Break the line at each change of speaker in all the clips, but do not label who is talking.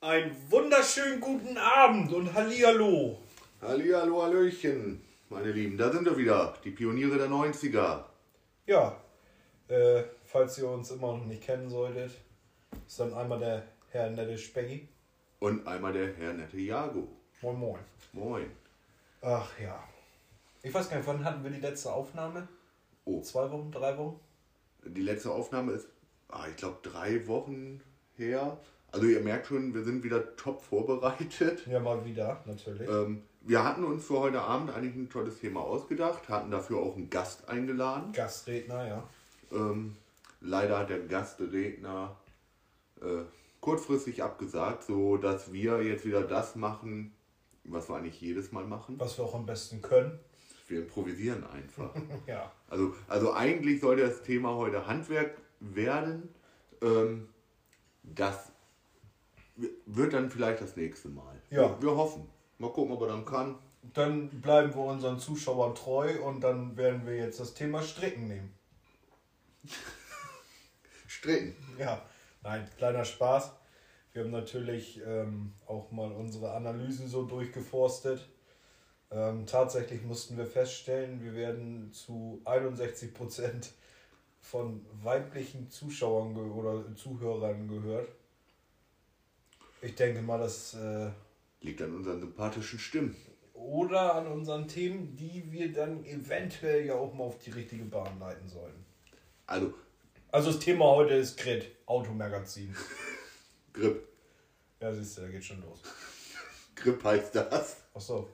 Einen wunderschönen guten Abend und Hallihallo.
Hallihallo, Hallöchen, meine Lieben. Da sind wir wieder, die Pioniere der 90er.
Ja, äh, falls ihr uns immer noch nicht kennen solltet, ist dann einmal der Herr Nette Speggy.
Und einmal der Herr Nette Jago.
Moin Moin.
Moin.
Ach ja. Ich weiß gar nicht, wann hatten wir die letzte Aufnahme?
Oh,
Zwei Wochen, drei Wochen?
die letzte Aufnahme ist, ah, ich glaube, drei Wochen her. Also ihr merkt schon, wir sind wieder top vorbereitet.
Ja, mal wieder, natürlich.
Ähm, wir hatten uns für heute Abend eigentlich ein tolles Thema ausgedacht, hatten dafür auch einen Gast eingeladen.
Gastredner, ja.
Ähm, leider hat der Gastredner äh, kurzfristig abgesagt, so dass wir jetzt wieder das machen, was wir eigentlich jedes Mal machen.
Was wir auch am besten können.
Wir improvisieren einfach.
Ja.
Also, also eigentlich sollte das Thema heute Handwerk werden. Ähm, das wird dann vielleicht das nächste Mal.
Ja.
Wir, wir hoffen. Mal gucken, ob er dann kann.
Dann bleiben wir unseren Zuschauern treu und dann werden wir jetzt das Thema Stricken nehmen.
Stricken.
Ja, nein, kleiner Spaß. Wir haben natürlich ähm, auch mal unsere Analysen so durchgeforstet. Ähm, tatsächlich mussten wir feststellen, wir werden zu 61 Prozent von weiblichen Zuschauern oder Zuhörern gehört. Ich denke mal, das äh,
Liegt an unseren sympathischen Stimmen.
oder an unseren Themen, die wir dann eventuell ja auch mal auf die richtige Bahn leiten sollen.
Also,
Also das Thema heute ist Grid, Automagazin.
Grip.
Ja, siehst du, da geht schon los.
Grip heißt das.
Ach so.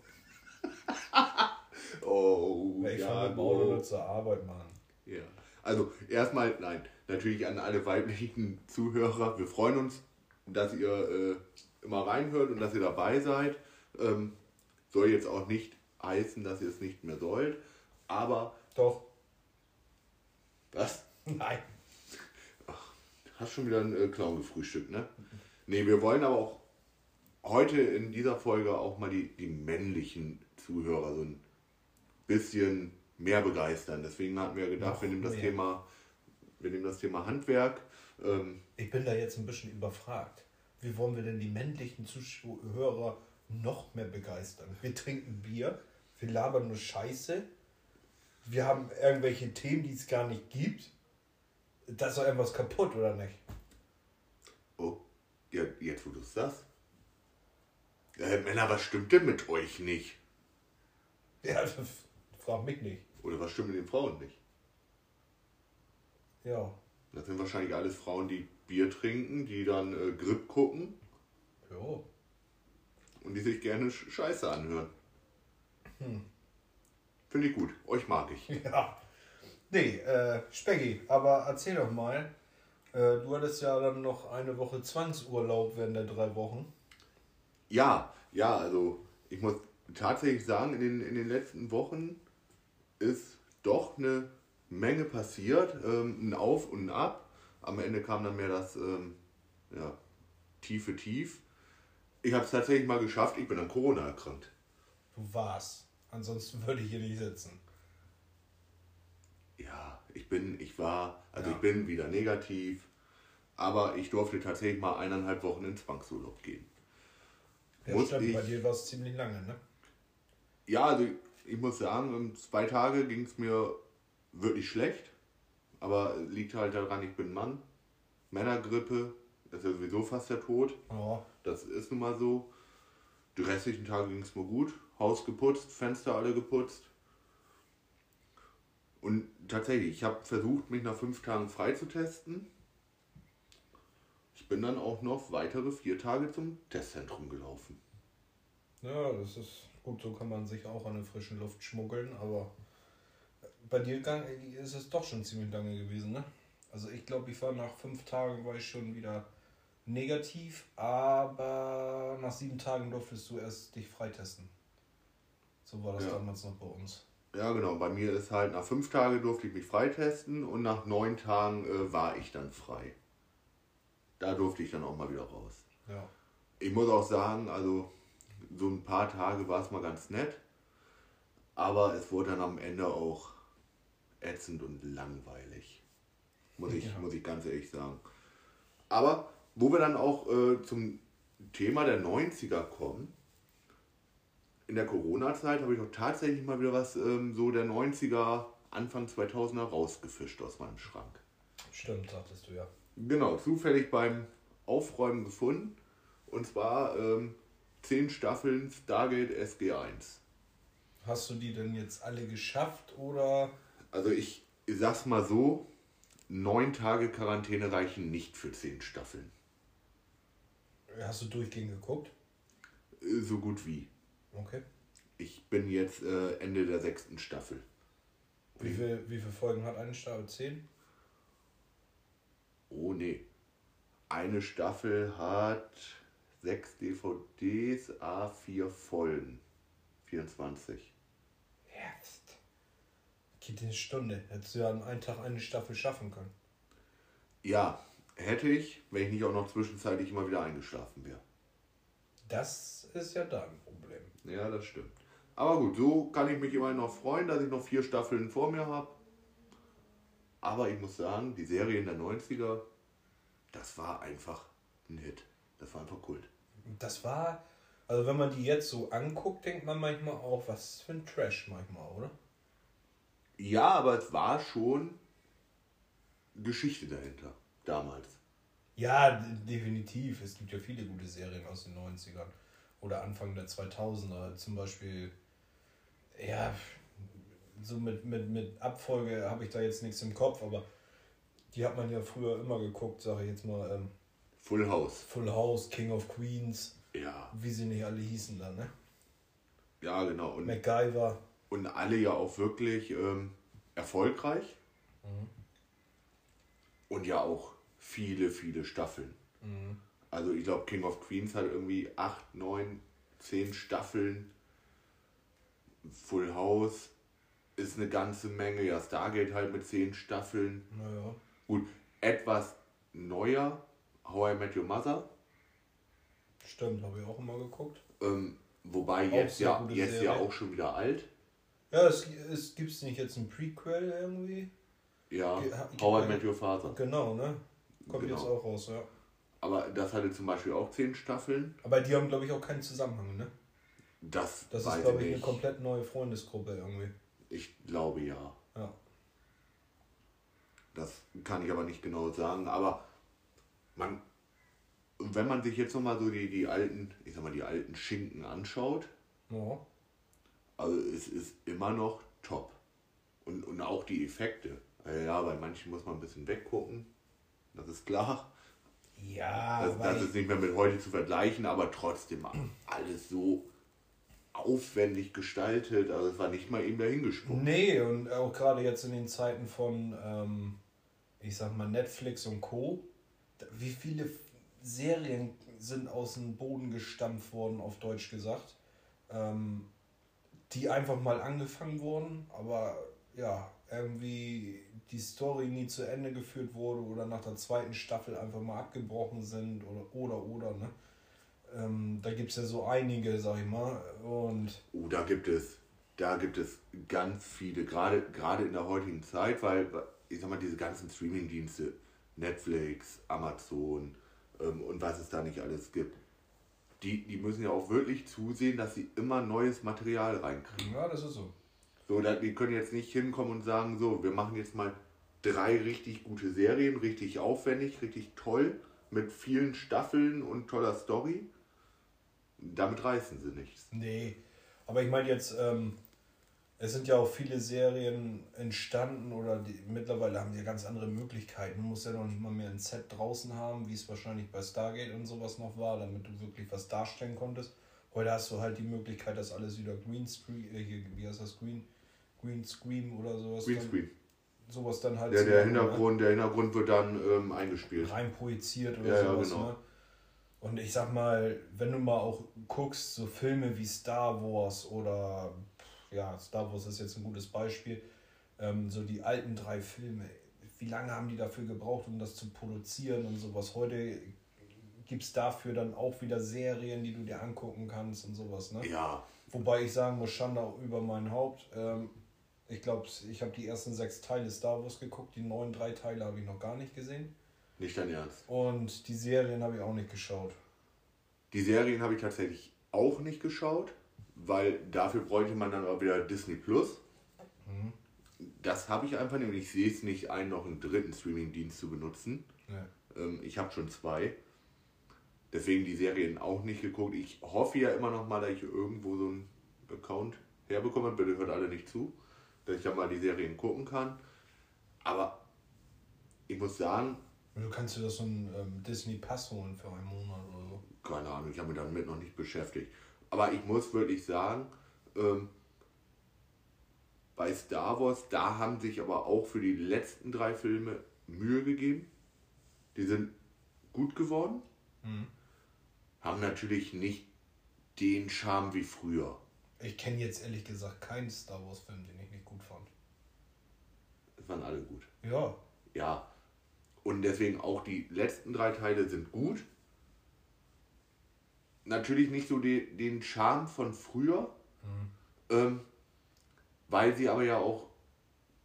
Oh,
ich
ja,
fahre mit Auto nur zur Arbeit, Mann.
Ja. Also erstmal, nein, natürlich an alle weiblichen Zuhörer. Wir freuen uns, dass ihr äh, immer reinhört und dass ihr dabei seid. Ähm, soll jetzt auch nicht heißen, dass ihr es nicht mehr sollt. Aber
Doch.
was?
Nein.
Hast schon wieder einen äh, Clown gefrühstückt, ne? Nee, wir wollen aber auch heute in dieser Folge auch mal die, die männlichen Zuhörer so ein bisschen mehr begeistern. Deswegen hatten wir gedacht,
Noch
wir nehmen das
mehr.
Thema, wir nehmen das Thema Handwerk. Ähm,
Ich bin da jetzt ein bisschen überfragt. Wie wollen wir denn die männlichen Zuhörer noch mehr begeistern? Wir trinken Bier, wir labern nur Scheiße, wir haben irgendwelche Themen, die es gar nicht gibt. Da ist doch irgendwas kaputt, oder nicht?
oh, ja, jetzt wo du es sagst. Äh, Männer, was stimmt denn mit euch nicht?
Ja, das frag mich nicht.
Oder was stimmt mit den Frauen nicht?
Ja.
Das sind wahrscheinlich alles Frauen, die Bier trinken, die dann äh, Grip gucken
Jo.
und die sich gerne Sch- Scheiße anhören.
Hm.
Finde ich gut. Euch mag ich.
Ja. Nee, äh, Speggy, aber erzähl doch mal. Äh, du hattest ja dann noch eine Woche Zwangsurlaub während der drei Wochen.
Ja, ja, also ich muss tatsächlich sagen, in den, in den letzten Wochen ist doch eine Menge passiert. Ähm, ein Auf und ein Ab. Am Ende kam dann mehr das ähm, ja, tiefe Tief. Ich habe es tatsächlich mal geschafft, ich bin an Corona erkrankt.
Du warst. Ansonsten würde ich hier nicht sitzen.
Ja, ich bin, ich war, also
Ja.
ich bin wieder negativ, aber ich durfte tatsächlich mal eineinhalb Wochen ins Zwangsurlaub gehen.
Ja,
Muss
stimmt,
ich-
bei dir war es ziemlich lange, ne?
Ja, also ich muss sagen, zwei Tage ging es mir wirklich schlecht. Aber liegt halt daran, ich bin Mann. Männergrippe ist ja sowieso fast der Tod.
Ja.
Das ist nun mal so. Die restlichen Tage ging es mir gut. Haus geputzt, Fenster alle geputzt. Und tatsächlich, ich habe versucht, mich nach fünf Tagen freitesten. Ich bin dann auch noch weitere vier Tage zum Testzentrum gelaufen.
Ja, das ist gut, so kann man sich auch an der frischen Luft schmuggeln, aber bei dir ist es doch schon ziemlich lange gewesen, ne? Also ich glaube, ich war nach fünf Tagen war ich schon wieder negativ, aber nach sieben Tagen durftest du erst dich freitesten. So war das
Ja.
damals noch bei uns.
Ja, genau. Bei mir ist halt nach fünf Tagen durfte ich mich freitesten und nach neun Tagen äh, war ich dann frei. Da durfte ich dann auch mal wieder raus.
Ja.
Ich muss auch sagen, also so ein paar Tage war es mal ganz nett. Aber es wurde dann am Ende auch ätzend und langweilig. Muss ich,
Ja.
muss ich ganz ehrlich sagen. Aber wo wir dann auch äh, zum Thema der 90er kommen, in der Corona-Zeit habe ich auch tatsächlich mal wieder was ähm, so der 90er, Anfang 2000er rausgefischt aus meinem Schrank.
Stimmt, sagtest du ja.
Genau, zufällig beim Aufräumen gefunden. Und zwar ähm, 10 Staffeln Stargate SG1.
Hast du die denn jetzt alle geschafft oder?
Also ich sag's mal so, neun Tage Quarantäne reichen nicht für 10 Staffeln.
Hast du durchgehend geguckt?
Äh, So gut wie.
Okay.
Ich bin jetzt äh, Ende der sechsten Staffel.
Wie, viel, wie viele Folgen hat eine Staffel? Zehn?
Oh nee. Eine Staffel hat sechs DVDs, A4 Folgen. 24.
Jetzt. Geht eine Stunde. Hättest du ja an einem Tag eine Staffel schaffen können.
Ja, hätte ich, wenn ich nicht auch noch zwischenzeitlich immer wieder eingeschlafen wäre.
Das ist ja dein Problem.
Ja, das stimmt. Aber gut, so kann ich mich immerhin noch freuen, dass ich noch vier Staffeln vor mir habe. Aber ich muss sagen, die Serie in der 90er, das war einfach ein Hit. Das war einfach Kult.
Das war, also wenn man die jetzt so anguckt, denkt man manchmal auch, was für ein Trash manchmal, oder?
Ja, aber es war schon Geschichte dahinter, damals.
Ja, definitiv. Es gibt ja viele gute Serien aus den 90ern oder Anfang der 2000er. Zum Beispiel, ja, so mit, mit, mit Abfolge habe ich da jetzt nichts im Kopf, aber die hat man ja früher immer geguckt, sage ich jetzt mal. Ähm,
Full House.
Full House, King of Queens,
Ja,
wie sie nicht alle hießen dann, ne?
ja, genau. Und,
MacGyver.
und alle ja auch wirklich ähm, erfolgreich. Und ja auch viele, viele Staffeln. Also ich glaube, King of Queens hat irgendwie 8, 9, 10 Staffeln. Full House ist eine ganze Menge. Ja, Stargate halt mit 10 Staffeln.
Naja.
Gut, etwas neuer. How I Met Your Mother.
Stimmt, habe ich auch immer geguckt.
Ähm, wobei
Auch
jetzt ja, jetzt
Serie.
ja auch schon wieder alt.
Ja, es, es gibt nicht jetzt ein Prequel irgendwie.
Ja,
Ge-
How I Met Your Father.
Genau, ne? Kommt
Genau.
jetzt auch raus, ja.
Aber das hatte zum Beispiel auch 10 Staffeln.
Aber die haben, glaube ich, auch keinen Zusammenhang, ne?
Das,
Das ist, glaube
ich
ich, eine
nicht.
komplett neue Freundesgruppe irgendwie.
Ich glaube ja.
Ja.
Das kann ich aber nicht genau sagen. Aber man, wenn man sich jetzt nochmal so die, die alten, ich sag mal, die alten Schinken anschaut,
ja.
also es ist immer noch top. Und, und auch die Effekte. Äh, Ja, bei manchen muss man ein bisschen weggucken. Das ist klar.
Ja,
Das, das ist nicht mehr mit heute zu vergleichen, aber trotzdem alles so aufwendig gestaltet. Also es war nicht mal eben dahingesprungen.
Nee, und auch gerade jetzt in den Zeiten von, ähm, ich sag mal, Netflix und Co., wie viele Serien sind aus dem Boden gestampft worden, auf Deutsch gesagt, ähm, die einfach mal angefangen wurden, aber ja, irgendwie die Story nie zu Ende geführt wurde oder nach der zweiten Staffel einfach mal abgebrochen sind oder oder oder, ne? Ähm, da gibt es ja so einige, sag ich mal, und
Oh, da gibt es, da gibt es ganz viele, gerade, gerade in der heutigen Zeit, weil ich sag mal, diese ganzen Streaming-Dienste, Netflix, Amazon ähm, und was es da nicht alles gibt, die, die müssen ja auch wirklich zusehen, dass sie immer neues Material reinkriegen.
ja, das ist so.
So, die können jetzt nicht hinkommen und sagen, so, wir machen jetzt mal drei richtig gute Serien, richtig aufwendig, richtig toll, mit vielen Staffeln und toller Story. Damit reißen sie nichts.
Nee, aber ich meine jetzt, ähm, es sind ja auch viele Serien entstanden oder die, mittlerweile haben die ja ganz andere Möglichkeiten. Du musst ja noch nicht mal mehr ein Set draußen haben, wie es wahrscheinlich bei Stargate und sowas noch war, damit du wirklich was darstellen konntest. Heute hast du halt die Möglichkeit, dass alles wieder Greenscreen, äh, hier, wie heißt das, Green, Green Screen oder sowas.
Greenscreen.
Sowas dann halt
Der,
zu
der,
machen, ne?
Hintergrund, der Hintergrund wird dann ähm, eingespielt.
rein projiziert oder
Ja, ja,
sowas.
genau.
Ne? Und ich sag mal, wenn du mal auch guckst, so Filme wie Star Wars oder ja, Star Wars ist jetzt ein gutes Beispiel, ähm, so die alten drei Filme, wie lange haben die dafür gebraucht, um das zu produzieren und sowas? Heute gibt es dafür dann auch wieder Serien, die du dir angucken kannst und sowas, ne?
Ja.
Wobei ich sagen muss, Schande über mein Haupt. Ähm, ich glaube, ich habe die ersten sechs Teile Star Wars geguckt, die neuen drei Teile habe ich noch gar nicht gesehen.
Nicht dein Ernst.
Und die Serien habe ich auch nicht geschaut.
Die Serien habe ich tatsächlich auch nicht geschaut, weil dafür bräuchte man dann auch wieder Disney Plus.
Mhm.
Das habe ich einfach nicht und ich sehe es nicht ein, noch einen dritten Streaming-Dienst zu benutzen.
Ja.
Ähm, ich habe schon zwei. Deswegen die Serien auch nicht geguckt. Ich hoffe ja immer noch mal, dass ich irgendwo so einen Account herbekomme. Bitte hört alle nicht zu. Dass ich ja mal die Serien gucken kann. Aber ich muss sagen,
Du kannst dir das so einen ähm, Disney Pass holen für einen Monat oder so.
keine Ahnung, ich habe mich damit noch nicht beschäftigt. Aber ich muss wirklich sagen, ähm, bei Star Wars, da haben sich aber auch für die letzten drei Filme Mühe gegeben. Die sind gut geworden. Haben natürlich nicht den Charme wie früher.
Ich kenne jetzt ehrlich gesagt keinen Star Wars Film, den ich nicht gut fand.
Es waren alle gut.
Ja,
Ja. Und deswegen auch die letzten drei Teile sind gut. Natürlich nicht so de, den Charme von früher, ähm, weil sie aber ja auch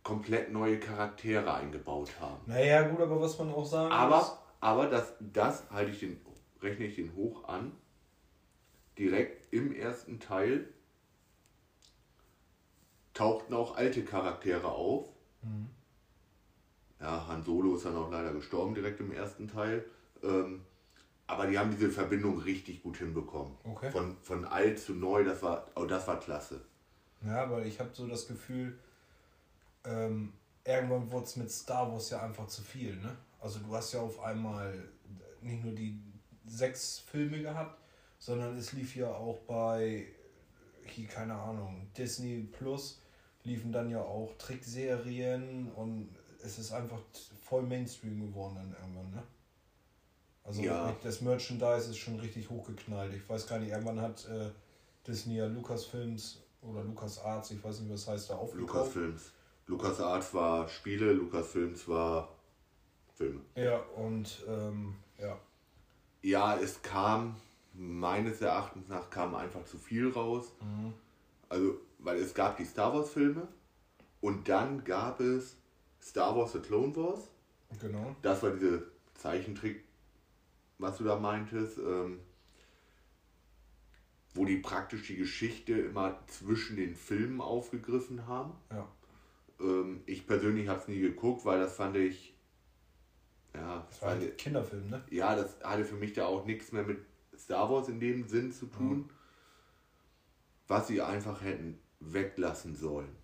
komplett neue Charaktere eingebaut haben.
naja, gut, aber was man auch sagen muss.
Aber, aber das, das halte ich den, rechne ich den hoch an. Direkt im ersten Teil tauchten auch alte Charaktere auf. Ja, Han Solo ist dann auch leider gestorben direkt im ersten Teil. Ähm, aber die haben diese Verbindung richtig gut hinbekommen.
Okay.
Von, von alt zu neu, das war, oh, das war klasse.
Ja, weil ich habe so das Gefühl, ähm, irgendwann wurde es mit Star Wars ja einfach zu viel, ne? Also du hast ja auf einmal nicht nur die sechs Filme gehabt, sondern es lief ja auch bei, hier, keine Ahnung, Disney Plus liefen dann ja auch Trickserien und es ist einfach voll Mainstream geworden dann irgendwann, ne? Also
Ja.
das Merchandise ist schon richtig hochgeknallt. Ich weiß gar nicht, irgendwann hat äh, Disney ja Lucasfilms oder LucasArts, ich weiß nicht, was heißt da, aufgekauft.
Lucasfilms. LucasArts war Spiele, Lucasfilms war Filme.
Ja, und ähm, ja.
Ja, es kam, meines Erachtens nach, kam einfach zu viel raus. Also, weil es gab die Star Wars Filme und dann gab es Star Wars The Clone Wars.
Genau.
Das war diese Zeichentrick, was du da meintest, ähm, wo die praktisch die Geschichte immer zwischen den Filmen aufgegriffen haben.
Ja.
Ähm, ich persönlich habe es nie geguckt, weil das fand ich, ja,
Das war ein Kinderfilm, ne?
ja, das hatte für mich da auch nichts mehr mit Star Wars in dem Sinn zu tun, was sie einfach hätten weglassen sollen.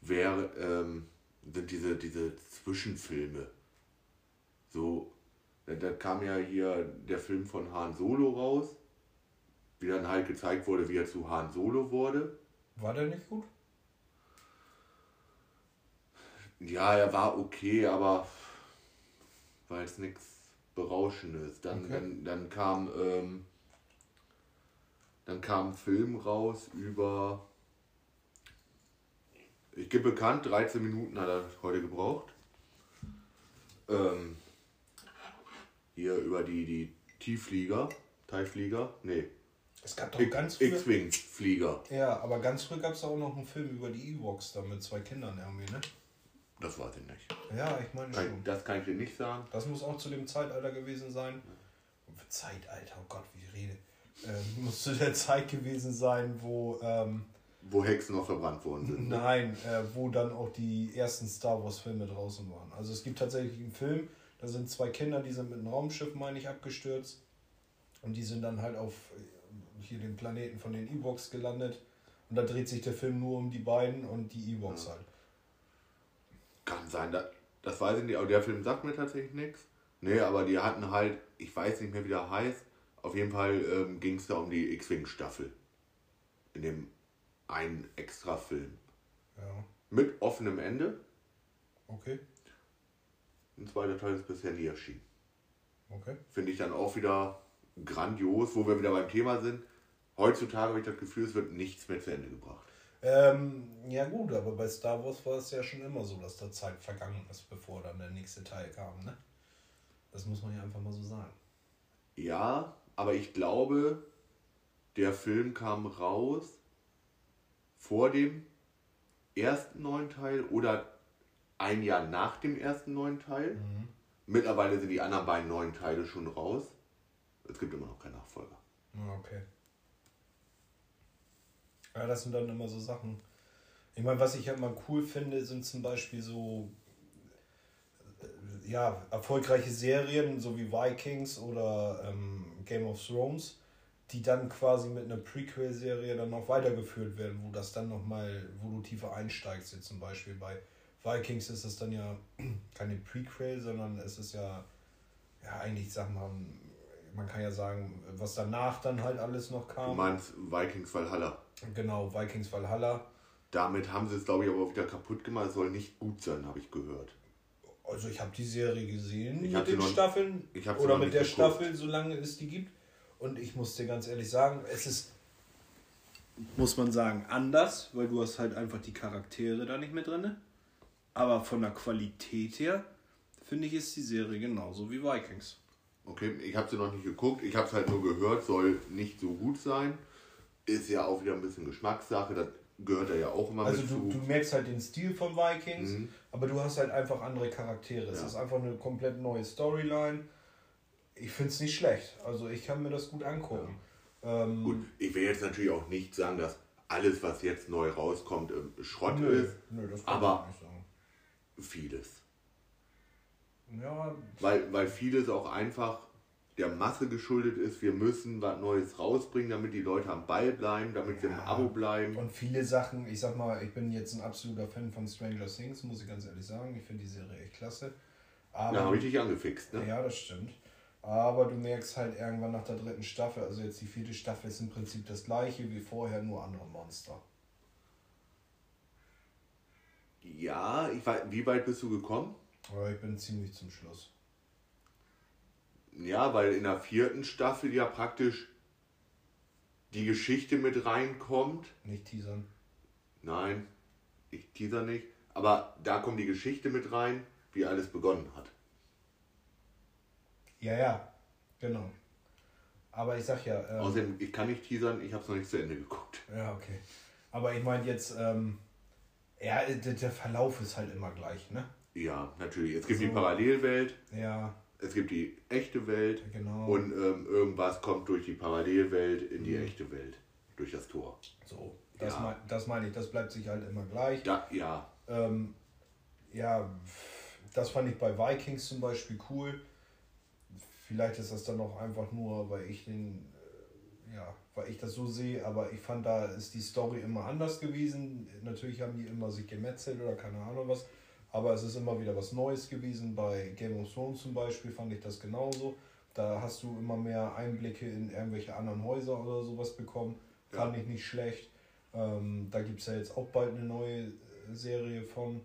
Wäre, ähm, sind diese, diese Zwischenfilme. So, da, da kam ja hier der Film von Han Solo raus, wie dann halt gezeigt wurde, wie er zu Han Solo wurde.
War der nicht gut?
Ja, er war okay, aber war jetzt nichts Berauschendes. Dann,
Okay.
dann, dann kam ähm, dann kam ein Film raus über ich gebe bekannt, 13 Minuten hat er heute gebraucht. Ähm, hier über die, die Tiefflieger, Teilflieger, nee,
Es gab doch ganz früh.
X-Wing-Flieger.
Ja, aber ganz früh gab es auch noch einen Film über die Ewoks da mit zwei Kindern irgendwie, ne?
Das weiß ich nicht.
Ja, ich meine
Kann,
schon.
das kann ich dir nicht sagen.
Das muss auch zu dem Zeitalter gewesen sein. Zeitalter, oh Gott, wie ich rede. Ähm, muss zu der Zeit gewesen sein, wo, ähm,
Wo Hexen noch verbrannt worden sind. ne?
nein, äh, wo dann auch die ersten Star Wars Filme draußen waren. Also es gibt tatsächlich einen Film, da sind zwei Kinder, die sind mit einem Raumschiff, meine ich, abgestürzt. Und die sind dann halt auf äh, hier den Planeten von den Ewoks gelandet. Und da dreht sich der Film nur um die beiden und die Ewoks halt.
Kann sein, da, das weiß ich nicht, aber der Film sagt mir tatsächlich nichts. Nee, aber die hatten halt, ich weiß nicht mehr, wie der heißt. Auf jeden Fall ähm, ging es da um die X-Wing-Staffel. In dem einen extra Film.
Ja,
Mit offenem Ende.
okay,
Ein zweiter Teil ist bisher nie erschienen.
okay.
Finde ich dann auch wieder grandios, wo wir wieder beim Thema sind. Heutzutage habe ich das Gefühl, es wird nichts mehr zu Ende gebracht.
Ähm, ja gut, aber bei Star Wars war es ja schon immer so, dass da Zeit vergangen ist, bevor dann der nächste Teil kam, ne? Das muss man ja einfach mal so sagen.
Ja, aber ich glaube, der Film kam raus vor dem ersten neuen Teil oder ein Jahr nach dem ersten neuen Teil. Mhm. Mittlerweile sind die anderen beiden neuen Teile schon raus. Es gibt immer noch keinen Nachfolger.
Ah, okay. Ja, das sind dann immer so Sachen. Ich meine, was ich ja immer cool finde, sind zum Beispiel so äh, ja, erfolgreiche Serien, so wie Vikings oder ähm, Game of Thrones, die dann quasi mit einer Prequel-Serie dann noch weitergeführt werden, wo das dann nochmal, wo du tiefer einsteigst. Jetzt zum Beispiel bei Vikings ist es dann ja keine Prequel, sondern es ist ja, ja eigentlich, sag mal, man kann ja sagen, was danach dann halt alles noch kam.
Du meinst Vikings Valhalla?
Genau, Vikings Valhalla.
Damit haben sie es, glaube ich, aber wieder kaputt gemacht. Es soll nicht gut sein, habe ich gehört.
Also ich habe die Serie gesehen ich mit den noch, Staffeln oder mit der geguckt. Staffel, solange es die gibt. Und ich muss dir ganz ehrlich sagen, es ist, muss man sagen, anders, weil du hast halt einfach die Charaktere da nicht mehr drin. Aber von der Qualität her, finde ich, ist die Serie genauso wie Vikings.
Okay, ich habe sie noch nicht geguckt, ich habe es halt nur gehört, soll nicht so gut sein. Ist ja auch wieder ein bisschen Geschmackssache, das gehört ja auch immer
also mit du, zu. du merkst halt den Stil von Vikings, mhm. aber du hast halt einfach andere Charaktere. Es ja. ist einfach eine komplett neue Storyline. Ich finde es nicht schlecht. Also ich kann mir das gut angucken.
Ja. Ähm, gut, ich will jetzt natürlich auch nicht sagen, dass alles, was jetzt neu rauskommt, äh, Schrott nö, ist. Nö, das kann aber. Vieles. Ja. Weil, weil vieles auch einfach der Masse geschuldet ist. Wir müssen was Neues rausbringen, damit die Leute am Ball bleiben, damit sie im Abo bleiben.
Und viele Sachen, ich sag mal, ich bin jetzt ein absoluter Fan von Stranger Things, muss ich ganz ehrlich sagen. Ich finde die Serie echt klasse.
Aber, da habe ich dich angefixt, ne?
Ja, das stimmt. Aber du merkst halt irgendwann nach der dritten Staffel, also jetzt die vierte Staffel ist im Prinzip das gleiche wie vorher, nur andere Monster.
Ja, ich war, wie weit bist du gekommen?
Aber ich bin ziemlich zum Schluss.
Ja, weil in der vierten Staffel ja praktisch die Geschichte mit reinkommt.
Nicht teasern.
Nein, ich teaser nicht. Aber da kommt die Geschichte mit rein, wie alles begonnen hat.
Ja, ja, genau. Aber ich sag ja.
Ähm, Außerdem, ich kann nicht teasern, ich habe es noch nicht zu Ende geguckt.
Ja, okay. Aber ich meine jetzt, ähm, ja, der Verlauf ist halt immer gleich, ne?
Ja, natürlich. Es gibt so, die Parallelwelt.
Ja.
Es gibt die echte Welt.
Genau.
Und ähm, irgendwas kommt durch die Parallelwelt in die mhm. echte Welt. Durch das Tor.
So, das, ja. mein, das meine ich. Das bleibt sich halt immer gleich.
Da, ja.
Ähm, ja, das fand ich bei Vikings zum Beispiel cool. Vielleicht ist das dann auch einfach nur, weil ich den, äh, ja, weil ich das so sehe, aber ich fand, da ist die Story immer anders gewesen. Natürlich haben die immer sich gemetzelt oder keine Ahnung was. Aber es ist immer wieder was Neues gewesen. Bei Game of Thrones zum Beispiel fand ich das genauso. Da hast du immer mehr Einblicke in irgendwelche anderen Häuser oder sowas bekommen. Fand ja. ich nicht schlecht. Ähm, da gibt es ja jetzt auch bald eine neue Serie von.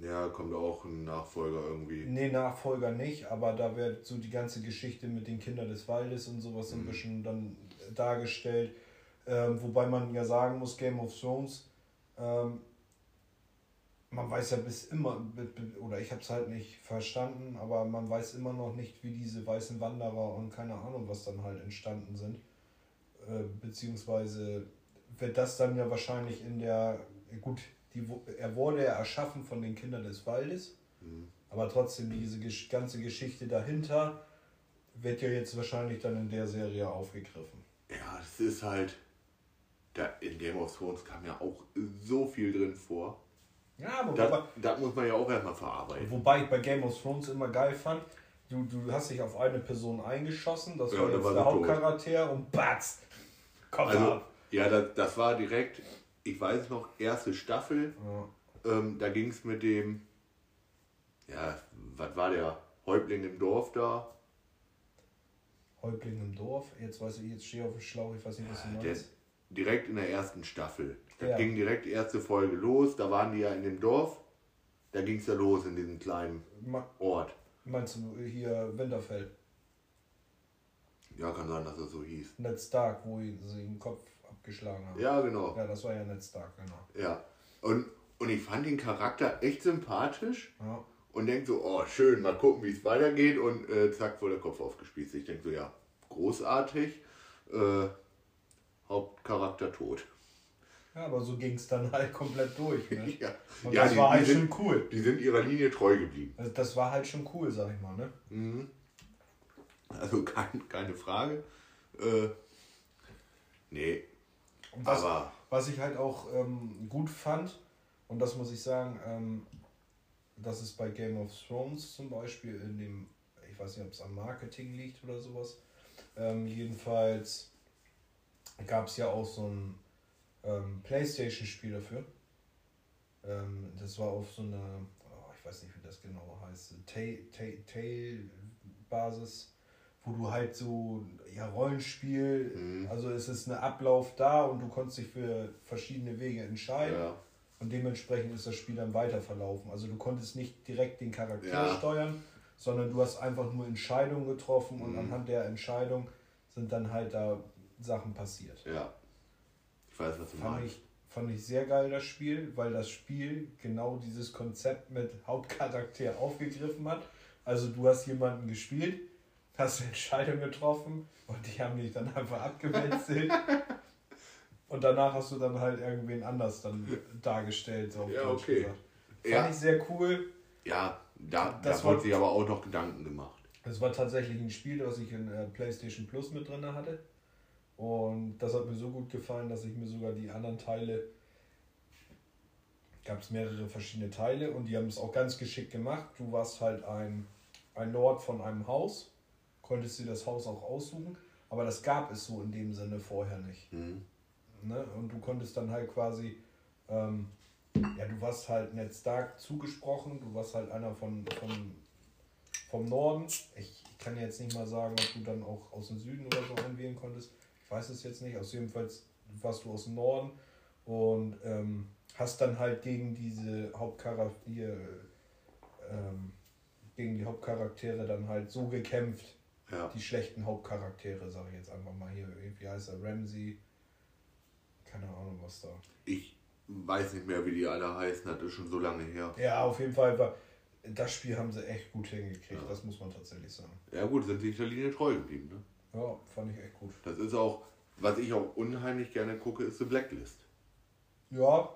Ja, kommt auch ein Nachfolger irgendwie.
Nee, Nachfolger nicht, aber da wird so die ganze Geschichte mit den Kindern des Waldes und sowas mhm. ein bisschen dann dargestellt. Ähm, wobei man ja sagen muss, Game of Thrones ähm, man weiß ja bis immer, oder ich habe es halt nicht verstanden, aber man weiß immer noch nicht, wie diese weißen Wanderer und keine Ahnung, was dann halt entstanden sind. Äh, beziehungsweise wird das dann ja wahrscheinlich in der, gut, die, er wurde ja erschaffen von den Kindern des Waldes, mhm. aber trotzdem diese ganze Geschichte dahinter wird ja jetzt wahrscheinlich dann in der Serie aufgegriffen.
Ja, das ist halt, da in Game of Thrones kam ja auch so viel drin vor.
Ja, aber
das, wobei, das muss man ja auch erstmal verarbeiten.
Wobei ich bei Game of Thrones immer geil fand, du, du hast dich auf eine Person eingeschossen, das ja, war jetzt war der Hauptcharakter und batz,
kommt also, ab. Ja, das, das war direkt, ich weiß noch, erste Staffel, ja. ähm, da ging es mit dem, ja, was war der, Häuptling im Dorf da?
Häuptling im Dorf? Jetzt weiß ich, jetzt stehe ich auf dem Schlauch, ich weiß nicht, was du meinst.
direkt in der ersten Staffel. Da ja. ging direkt die erste Folge los. Da waren die ja in dem Dorf. Da ging es ja los in diesem kleinen Ort.
Meinst du hier Winterfeld?
Ja, kann sein, dass er so hieß.
Ned Stark, wo sie den Kopf abgeschlagen haben.
Ja, genau.
Ja, das war ja Ned Stark, genau.
Ja. Und, und ich fand den Charakter echt sympathisch.
Ja.
Und denk so, oh schön, mal gucken, wie es weitergeht. Und äh, zack, wurde der Kopf aufgespießt. Ich denk so, ja, großartig. Äh, Hauptcharakter tot.
Ja, aber so ging es dann halt komplett durch. Ne?
ja,
Und
ja
das
die,
war halt
die
schon
sind,
cool.
Die sind ihrer Linie treu geblieben.
Also das war halt schon cool, sag ich mal. Ne?
Mhm. Also kein, keine Frage. Äh, nee,
was,
aber
was ich halt auch ähm, gut fand, und das muss ich sagen, ähm, das ist bei Game of Thrones zum Beispiel in dem, ich weiß nicht, ob es am Marketing liegt oder sowas. Ähm, jedenfalls gab es ja auch so ein ähm, Playstation-Spiel dafür. Ähm, das war auf so einer, oh, ich weiß nicht, wie das genau heißt, Tail-Basis, wo du halt so, ja, Rollenspiel,
Mhm.
also es ist ein Ablauf da und du konntest dich für verschiedene Wege entscheiden.
ja,
Und dementsprechend ist das Spiel dann weiter verlaufen. Also du konntest nicht direkt den Charakter
Ja.
steuern, sondern du hast einfach nur Entscheidungen getroffen und
Mhm.
anhand der Entscheidung sind dann halt da Sachen passiert.
ja. Ich weiß, was du
Fand
meinst.
ich, fand ich sehr geil das Spiel, weil das Spiel genau dieses Konzept mit Hauptcharakter aufgegriffen hat. Also du hast jemanden gespielt, hast eine Entscheidung getroffen und die haben dich dann einfach abgemetzelt. und danach hast du dann halt irgendwen anders dann dargestellt. So
Ja, okay.
gesagt. Fand
Ja.
ich sehr cool.
Ja, da,
Das
da wurde sich aber auch noch Gedanken gemacht.
Es war tatsächlich ein Spiel, das ich in äh, PlayStation Plus mit drin hatte. Und das hat mir so gut gefallen, dass ich mir sogar die anderen Teile. Gab es mehrere verschiedene Teile und die haben es auch ganz geschickt gemacht. Du warst halt ein, ein Lord von einem Haus, konntest dir das Haus auch aussuchen, aber das gab es so in dem Sinne vorher nicht.
Mhm.
Ne? Und du konntest dann halt quasi, ähm, ja, du warst halt Ned Stark zugesprochen, du warst halt einer von, von, vom Norden. Ich, ich kann jetzt nicht mal sagen, ob du dann auch aus dem Süden oder so einwählen konntest. Ich weiß es jetzt nicht. Aus jedenfalls warst du aus dem Norden und ähm, hast dann halt gegen diese Hauptcharaktere, ähm, gegen die Hauptcharaktere dann halt so gekämpft,
Ja.
die schlechten Hauptcharaktere, sage ich jetzt einfach mal hier. Wie heißt er? Ramsey. Keine Ahnung, was da.
Ich weiß nicht mehr, wie die alle heißen, das ist schon so lange her.
Ja, auf jeden Fall war. Das Spiel haben sie echt gut hingekriegt,
Ja.
das muss man tatsächlich sagen.
Ja gut, sind sich der Linie treu geblieben. Ne?
Ja, fand ich echt gut.
Das ist auch, was ich auch unheimlich gerne gucke, ist The Blacklist.
Ja,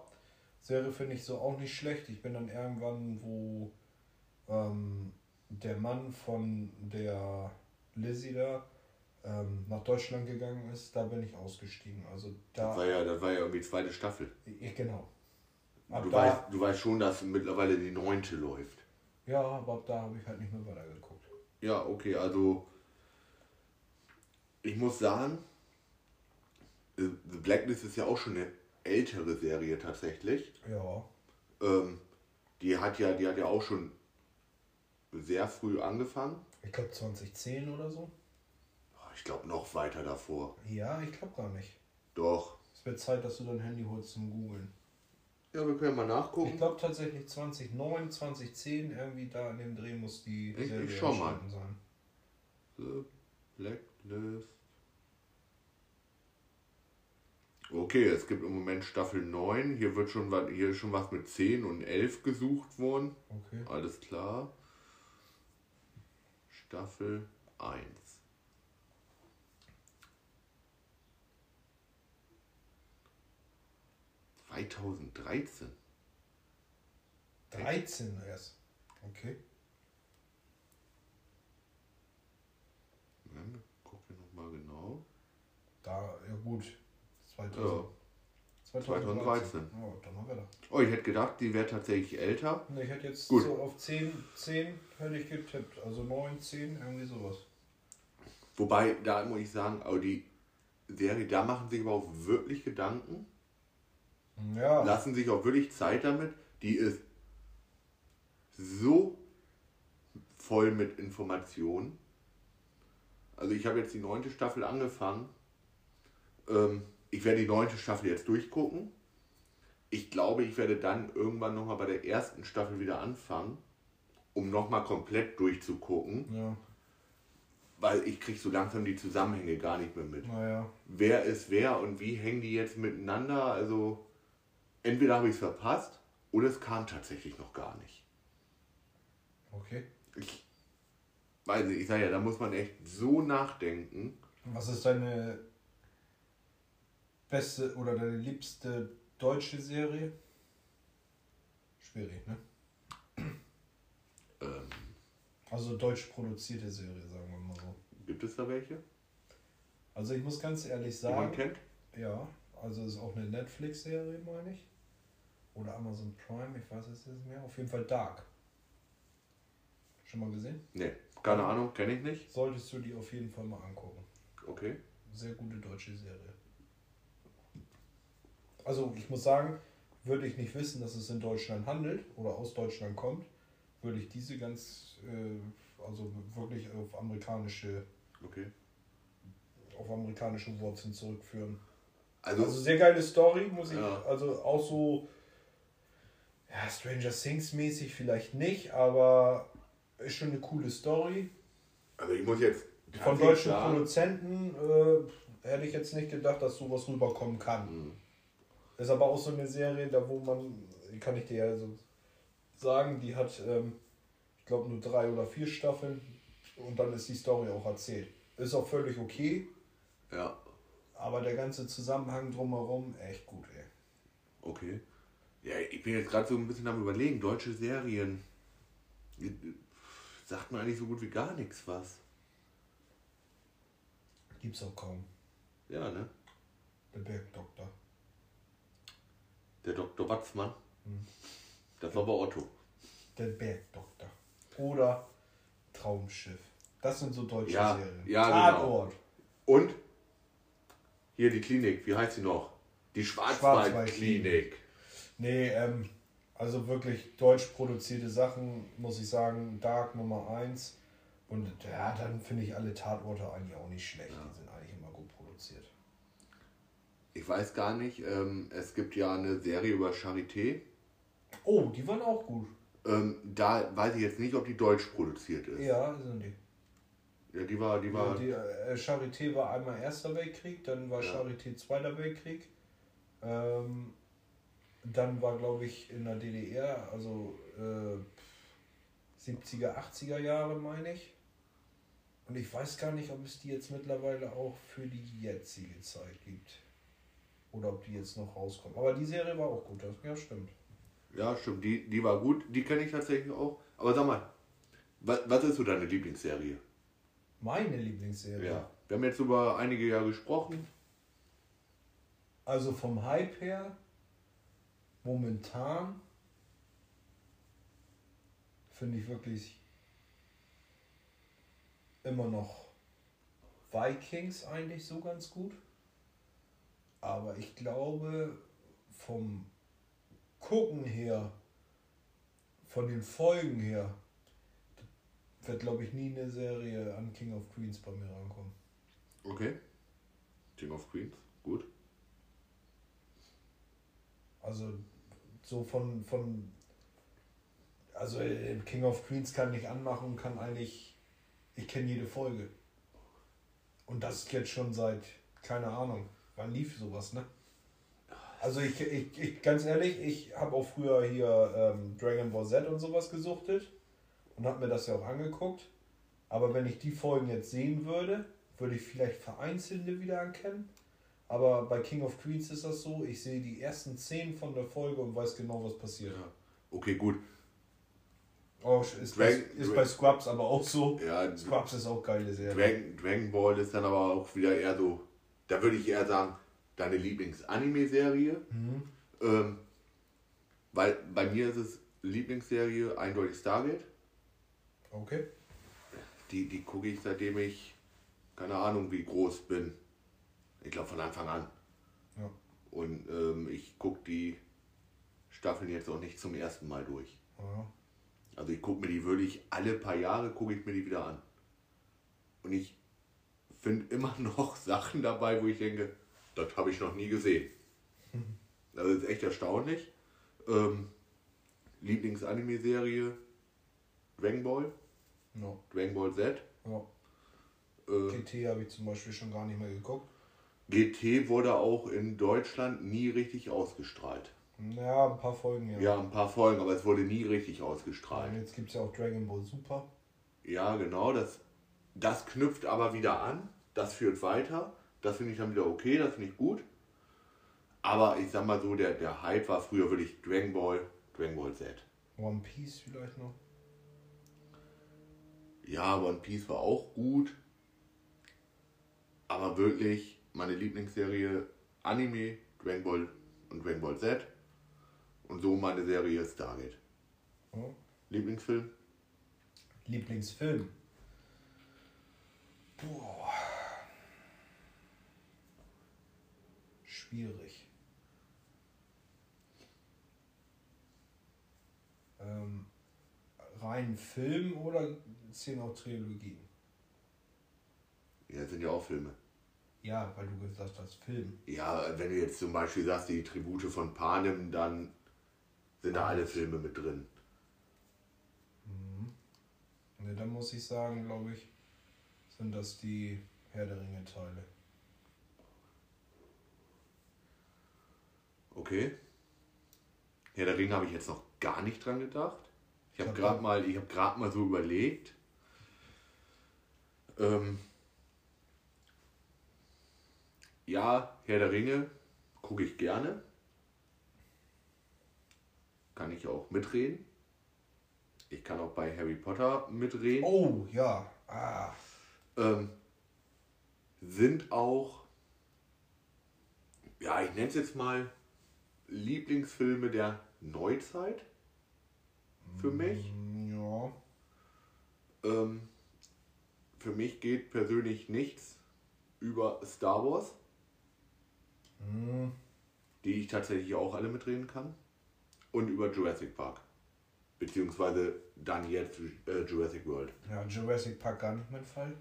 Serie finde ich so auch nicht schlecht. Ich bin dann irgendwann, wo ähm, der Mann von der Lizzie da ähm, nach Deutschland gegangen ist, da bin ich ausgestiegen. Also
Das war
da.
ja, das war ja irgendwie zweite Staffel.
Ich, genau. Ab
Du
da,
weißt, du weißt schon, dass mittlerweile die neunte läuft.
ja, aber ab da habe ich halt nicht mehr weitergeguckt.
Ja, okay, also ich muss sagen, äh, The Blacklist ist ja auch schon eine ältere Serie tatsächlich.
Ja.
Ähm, die hat ja, die hat ja auch schon sehr früh angefangen.
Ich glaube 2010 oder so.
Ich glaube noch weiter davor.
Ja, ich glaube gar nicht.
Doch.
Es wird Zeit, dass du dein Handy holst zum Googeln.
Ja, wir können mal
Ich
nachgucken.
glaube tatsächlich 2009, 2010, irgendwie da in dem Dreh muss die
Ich-
Serie
ich schau mal.
sein.
The Blacklist. Okay, es gibt im Moment Staffel 9. Hier wird schon was, hier ist schon was mit 10 und 11 gesucht worden.
Okay.
Alles klar. Staffel 1. ...2013.
13 erst. Okay.
Moment, gucken wir nochmal genau.
Da, ja gut. 2000,
Ja. 2013.
Ja, dann haben wir da.
Oh, ich hätte gedacht, die wäre tatsächlich älter.
Ne, ich hätte jetzt
Gut.
so auf 10, 10 hätte ich getippt. Also 9, 10, irgendwie sowas.
Wobei, da muss ich sagen, aber die Serie, da machen sich aber auch wirklich Gedanken.
Ja.
lassen sich auch wirklich Zeit damit. Die ist so voll mit Informationen. Also ich habe jetzt die neunte Staffel angefangen. Ähm, ich werde die neunte Staffel jetzt durchgucken. Ich glaube, ich werde dann irgendwann nochmal bei der ersten Staffel wieder anfangen, um nochmal komplett durchzugucken,
Ja.
weil ich kriege so langsam die Zusammenhänge gar nicht mehr mit.
Naja.
Wer ist wer und wie hängen die jetzt miteinander? Also entweder habe ich es verpasst oder es kam tatsächlich noch gar nicht.
Okay.
Ich weiß nicht, ich sag ja, da muss man echt so nachdenken.
Was ist deine beste oder deine liebste deutsche Serie? Schwierig, ne?
Ähm,
Also deutsch produzierte Serie, sagen wir mal so.
gibt es da welche,
Also ich muss ganz ehrlich
die man
sagen,
kennt?
ja, also ist auch eine Netflix-Serie, meine ich. Oder Amazon Prime, ich weiß es nicht mehr. Auf jeden Fall Dark. Schon mal gesehen?
Nee, keine Ahnung, kenne ich nicht.
Solltest du die auf jeden Fall mal angucken.
Okay.
Sehr gute deutsche Serie. Also ich muss sagen, würde ich nicht wissen, dass es in Deutschland handelt oder aus Deutschland kommt, würde ich diese ganz, äh, also wirklich auf amerikanische,
Okay.
auf amerikanische Wurzeln zurückführen.
Also,
Also sehr geile Story, muss ich,
Ja.
also auch so, ja, Stranger Things mäßig vielleicht nicht, aber ist schon eine coole Story.
also ich muss jetzt
Von deutschen
sagen,
Produzenten äh, hätte ich jetzt nicht gedacht, dass sowas rüberkommen kann.
Mhm.
Ist aber auch so eine Serie, da wo man, kann ich dir ja so sagen, die hat, ähm, ich glaube, nur drei oder vier Staffeln und dann ist die Story auch erzählt. Ist auch völlig okay,
Ja,
aber der ganze Zusammenhang drumherum, echt gut, ey.
okay. Ja, ich bin jetzt gerade so ein bisschen am überlegen, deutsche Serien. Die- Sagt mir eigentlich so gut wie gar nichts was.
Gibt's auch kaum.
Ja, ne?
Der Bergdoktor.
Der Dr. Watzmann.
Hm.
Das war bei Otto.
Der Bergdoktor. Oder Traumschiff. Das sind so deutsche
Ja,
Serien.
ja, genau.
Tatort.
Und hier die Klinik, wie heißt sie noch? Die Schwarzwaldklinik.
Nee, ähm, also wirklich deutsch produzierte Sachen, muss ich sagen, Dark Nummer 1. Und ja, dann finde ich alle Tatorte eigentlich auch nicht schlecht. Die sind eigentlich immer gut produziert.
Ich weiß gar nicht, ähm, es gibt ja eine Serie über Charité.
Oh, die waren auch gut.
Ähm, da weiß ich jetzt nicht, ob die deutsch produziert ist.
Ja, sind die.
Ja, die war, die war.
die äh, Charité war einmal Erster Weltkrieg, dann war
Ja.
Charité Zweiter Weltkrieg. Ähm, dann war, glaube ich, in der DDR, also äh, 70er, 80er Jahre, meine ich. Und ich weiß gar nicht, ob es die jetzt mittlerweile auch für die jetzige Zeit gibt. Oder ob die jetzt noch rauskommen. Aber die Serie war auch gut, das ja stimmt.
Ja, stimmt, die, die war gut, die kenne ich tatsächlich auch. Aber sag mal, was, was ist so deine Lieblingsserie?
Meine Lieblingsserie.
Ja. Wir haben jetzt über einige Jahre gesprochen.
Also vom Hype her, momentan finde ich wirklich immer noch Vikings eigentlich so ganz gut. Aber ich glaube, vom Gucken her, von den Folgen her, wird glaube ich nie eine Serie an King of Queens bei mir rankommen.
Okay. King of Queens, gut.
Also so von, von also äh, King of Queens kann ich anmachen und kann eigentlich, ich kenne jede Folge. Und das ist jetzt schon seit, keine Ahnung, wann lief sowas, ne? Also ich, ich, ich ganz ehrlich, ich habe auch früher hier ähm, Dragon Ball Z und sowas gesuchtet und habe mir das ja auch angeguckt. Aber wenn ich die Folgen jetzt sehen würde, würde ich vielleicht vereinzelte wieder erkennen. Aber bei King of Queens ist das so, ich sehe die ersten Szenen von der Folge und weiß genau, was passiert.
Ja. Okay, gut.
Oh, ist, bei,
Dragon-
ist bei Scrubs aber auch so.
Ja,
Scrubs ist auch geile Serie.
Dragon, Dragon Ball ist dann aber auch wieder eher so, da würde ich eher sagen, deine Lieblings-Anime-Serie.
Mhm.
Ähm, weil bei mir ist es Lieblingsserie eindeutig Stargate.
Okay.
Die, die gucke ich seitdem ich, keine Ahnung wie groß bin. Ich glaube von Anfang an.
Ja.
Und ähm, ich gucke die Staffeln jetzt auch nicht zum ersten Mal durch.
Ja.
Also ich gucke mir die wirklich alle paar Jahre gucke ich mir die wieder an. Und ich finde immer noch Sachen dabei, wo ich denke, das habe ich noch nie gesehen. Das ist echt erstaunlich. Ähm, Lieblings-Anime-Serie Dragon Ball,
No.
Dragon Ball Z.
Ja.
Äh,
GT habe ich zum Beispiel schon gar nicht mehr geguckt.
GT wurde auch in Deutschland nie richtig ausgestrahlt.
Ja, ein paar Folgen, ja.
Ja, ein paar Folgen, aber es wurde nie richtig
Und
ausgestrahlt.
jetzt gibt es ja auch Dragon Ball Super.
Ja, genau. Das, das knüpft aber wieder an. Das führt weiter. Das finde ich dann wieder okay, das finde ich gut. Aber ich sag mal so, der, der Hype war früher wirklich Dragon Ball, Dragon Ball Z.
One Piece vielleicht noch.
Ja, One Piece war auch gut. Aber wirklich meine Lieblingsserie Anime, Dragon Ball und Dragon Ball Z. Und so meine Serie Stargate.
Oh.
Lieblingsfilm?
Lieblingsfilm. Boah. Schwierig. Ähm, rein Film oder zählen auch Trilogien?
Ja, das sind ja auch Filme.
Ja, weil du gesagt hast, Film.
Ja, wenn du jetzt zum Beispiel sagst, die Tribute von Panem, dann sind da alle Filme mit drin.
Ne, dann muss ich sagen, glaube ich, sind das die Herr der Ringe Teile.
Okay. Ja, der Ring habe ich jetzt noch gar nicht dran gedacht. Ich habe
hab
gerade mal, ich habe gerade mal so überlegt. Ähm, ja, Herr der Ringe gucke ich gerne. Kann ich auch mitreden. Ich kann auch bei Harry Potter mitreden.
Oh, ja. Ah.
ähm, sind auch, ja, ich nenne es jetzt mal Lieblingsfilme der Neuzeit für mich.
Mm, Ja.
Ähm, für mich geht persönlich nichts über Star Wars,
Hm.
die ich tatsächlich auch alle mitreden kann, und über Jurassic Park. Beziehungsweise dann jetzt äh, Jurassic World.
Ja, Jurassic Park gar nicht mein Fall.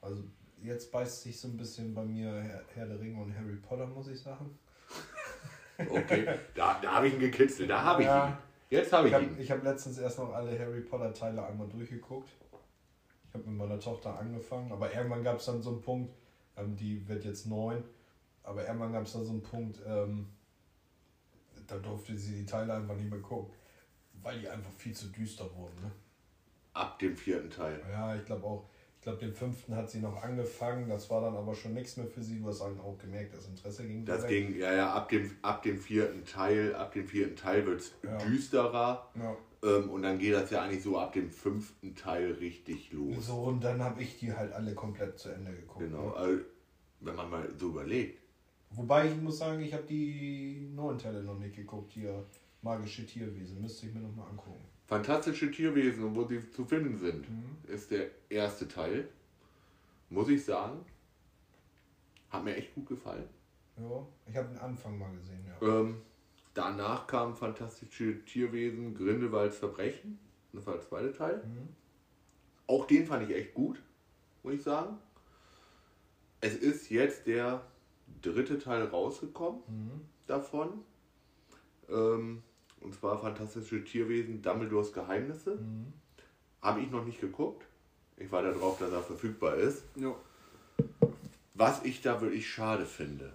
Also jetzt beißt sich so ein bisschen bei mir Herr, Herr der Ringe und Harry Potter, muss ich sagen.
Okay, da, da habe ich ihn gekitzelt, da habe ich
Ja.
ihn. Jetzt habe
Ich
ich
habe
ihn.
ich hab letztens erst noch alle Harry Potter Teile einmal durchgeguckt. Ich habe mit meiner Tochter angefangen, aber irgendwann gab es dann so einen Punkt, ähm, die wird jetzt neun, aber irgendwann gab es dann so einen Punkt, ähm, da durfte sie die Teile einfach nicht mehr gucken, weil die einfach viel zu düster wurden. Ne?
Ab dem vierten Teil.
Ja, ich glaube auch. Ich glaube, den fünften hat sie noch angefangen. Das war dann aber schon nichts mehr für sie. Du hast dann auch gemerkt, das Interesse ging
Das
weg.
ging, ja, ja, ab dem, ab dem vierten Teil, ab dem vierten Teil wird es
Ja.
düsterer.
Ja.
Ähm, und dann geht das ja eigentlich so ab dem fünften Teil richtig los.
So, und dann habe ich die halt alle komplett zu Ende geguckt.
Genau.
Ne?
Also, wenn man mal so überlegt.
Wobei ich muss sagen, ich habe die neuen Teile noch nicht geguckt. Hier, magische Tierwesen. Müsste ich mir noch mal angucken.
Fantastische Tierwesen und wo sie zu finden sind,
Mhm.
ist der erste Teil. Muss ich sagen. Hat mir echt gut gefallen.
Ja, ich habe den Anfang mal gesehen, ja.
Ähm, danach kam Fantastische Tierwesen, Grindelwalds Verbrechen. Das war der zweite Teil.
Mhm.
Auch den fand ich echt gut, muss ich sagen. Es ist jetzt der dritte Teil rausgekommen
Mhm.
davon. Ähm, und zwar Fantastische Tierwesen, Dumbledores Geheimnisse.
Mhm.
Habe ich noch nicht geguckt. Ich war darauf, dass er verfügbar ist.
Ja.
Was ich da wirklich schade finde,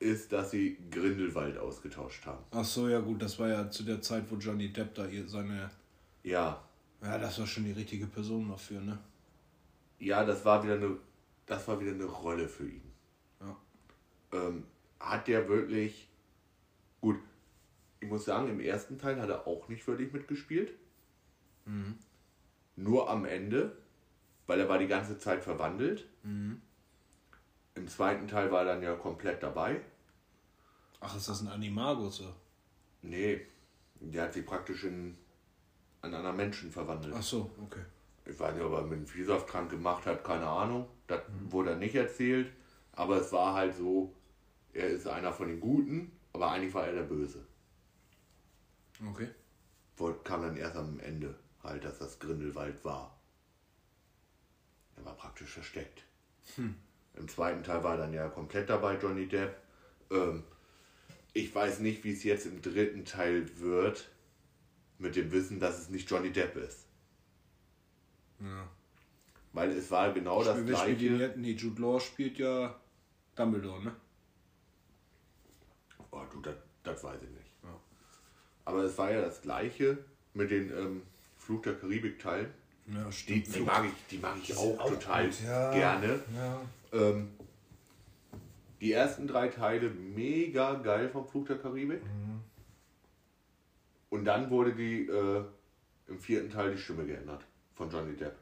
ist, dass sie Grindelwald ausgetauscht haben.
Ach so, ja gut, das war ja zu der Zeit, wo Johnny Depp da ihr seine...
Ja,
Ja, das war schon die richtige Person dafür, ne?
ja, das war wieder eine, das war wieder eine Rolle für ihn.
Ja.
ähm, hat der wirklich gut. Ich muss sagen, im ersten Teil hat er auch nicht wirklich mitgespielt. Nur am Ende, weil er war die ganze Zeit verwandelt. Im zweiten Teil war er dann ja komplett dabei.
Ach, ist das ein Animagus? so?
Nee, der hat sich praktisch in einen anderen Menschen verwandelt.
Ach so, okay.
Ich weiß nicht, ob er mit dem Viehsaft krank gemacht hat, keine Ahnung. Das wurde nicht erzählt. Aber es war halt so, er ist einer von den Guten, aber eigentlich war er der Böse.
Okay.
Wollt- kam dann erst am Ende halt, dass das Grindelwald war. Er war praktisch versteckt. Im zweiten Teil war dann ja komplett dabei, Johnny Depp. Ähm, ich weiß nicht, wie es jetzt im dritten Teil wird, mit dem Wissen, dass es nicht Johnny Depp ist.
Ja.
Weil es war genau das
spielt ihn
gleiche.
jetzt? Nee, Jude Law spielt ja Dumbledore, ne?
Oh, du, das, das weiß ich nicht.
Ja.
Aber es war ja das gleiche mit den ähm, Fluch der Karibik-Teilen.
Ja,
Die,
stimmt.
die, mag ich, die mag ich
Die
auch
auch
total
gut, ja.
gerne.
Ja.
Ähm, die ersten drei Teile mega geil vom Fluch der Karibik.
Mhm.
Und dann wurde die äh, im vierten Teil die Stimme geändert von Johnny Depp.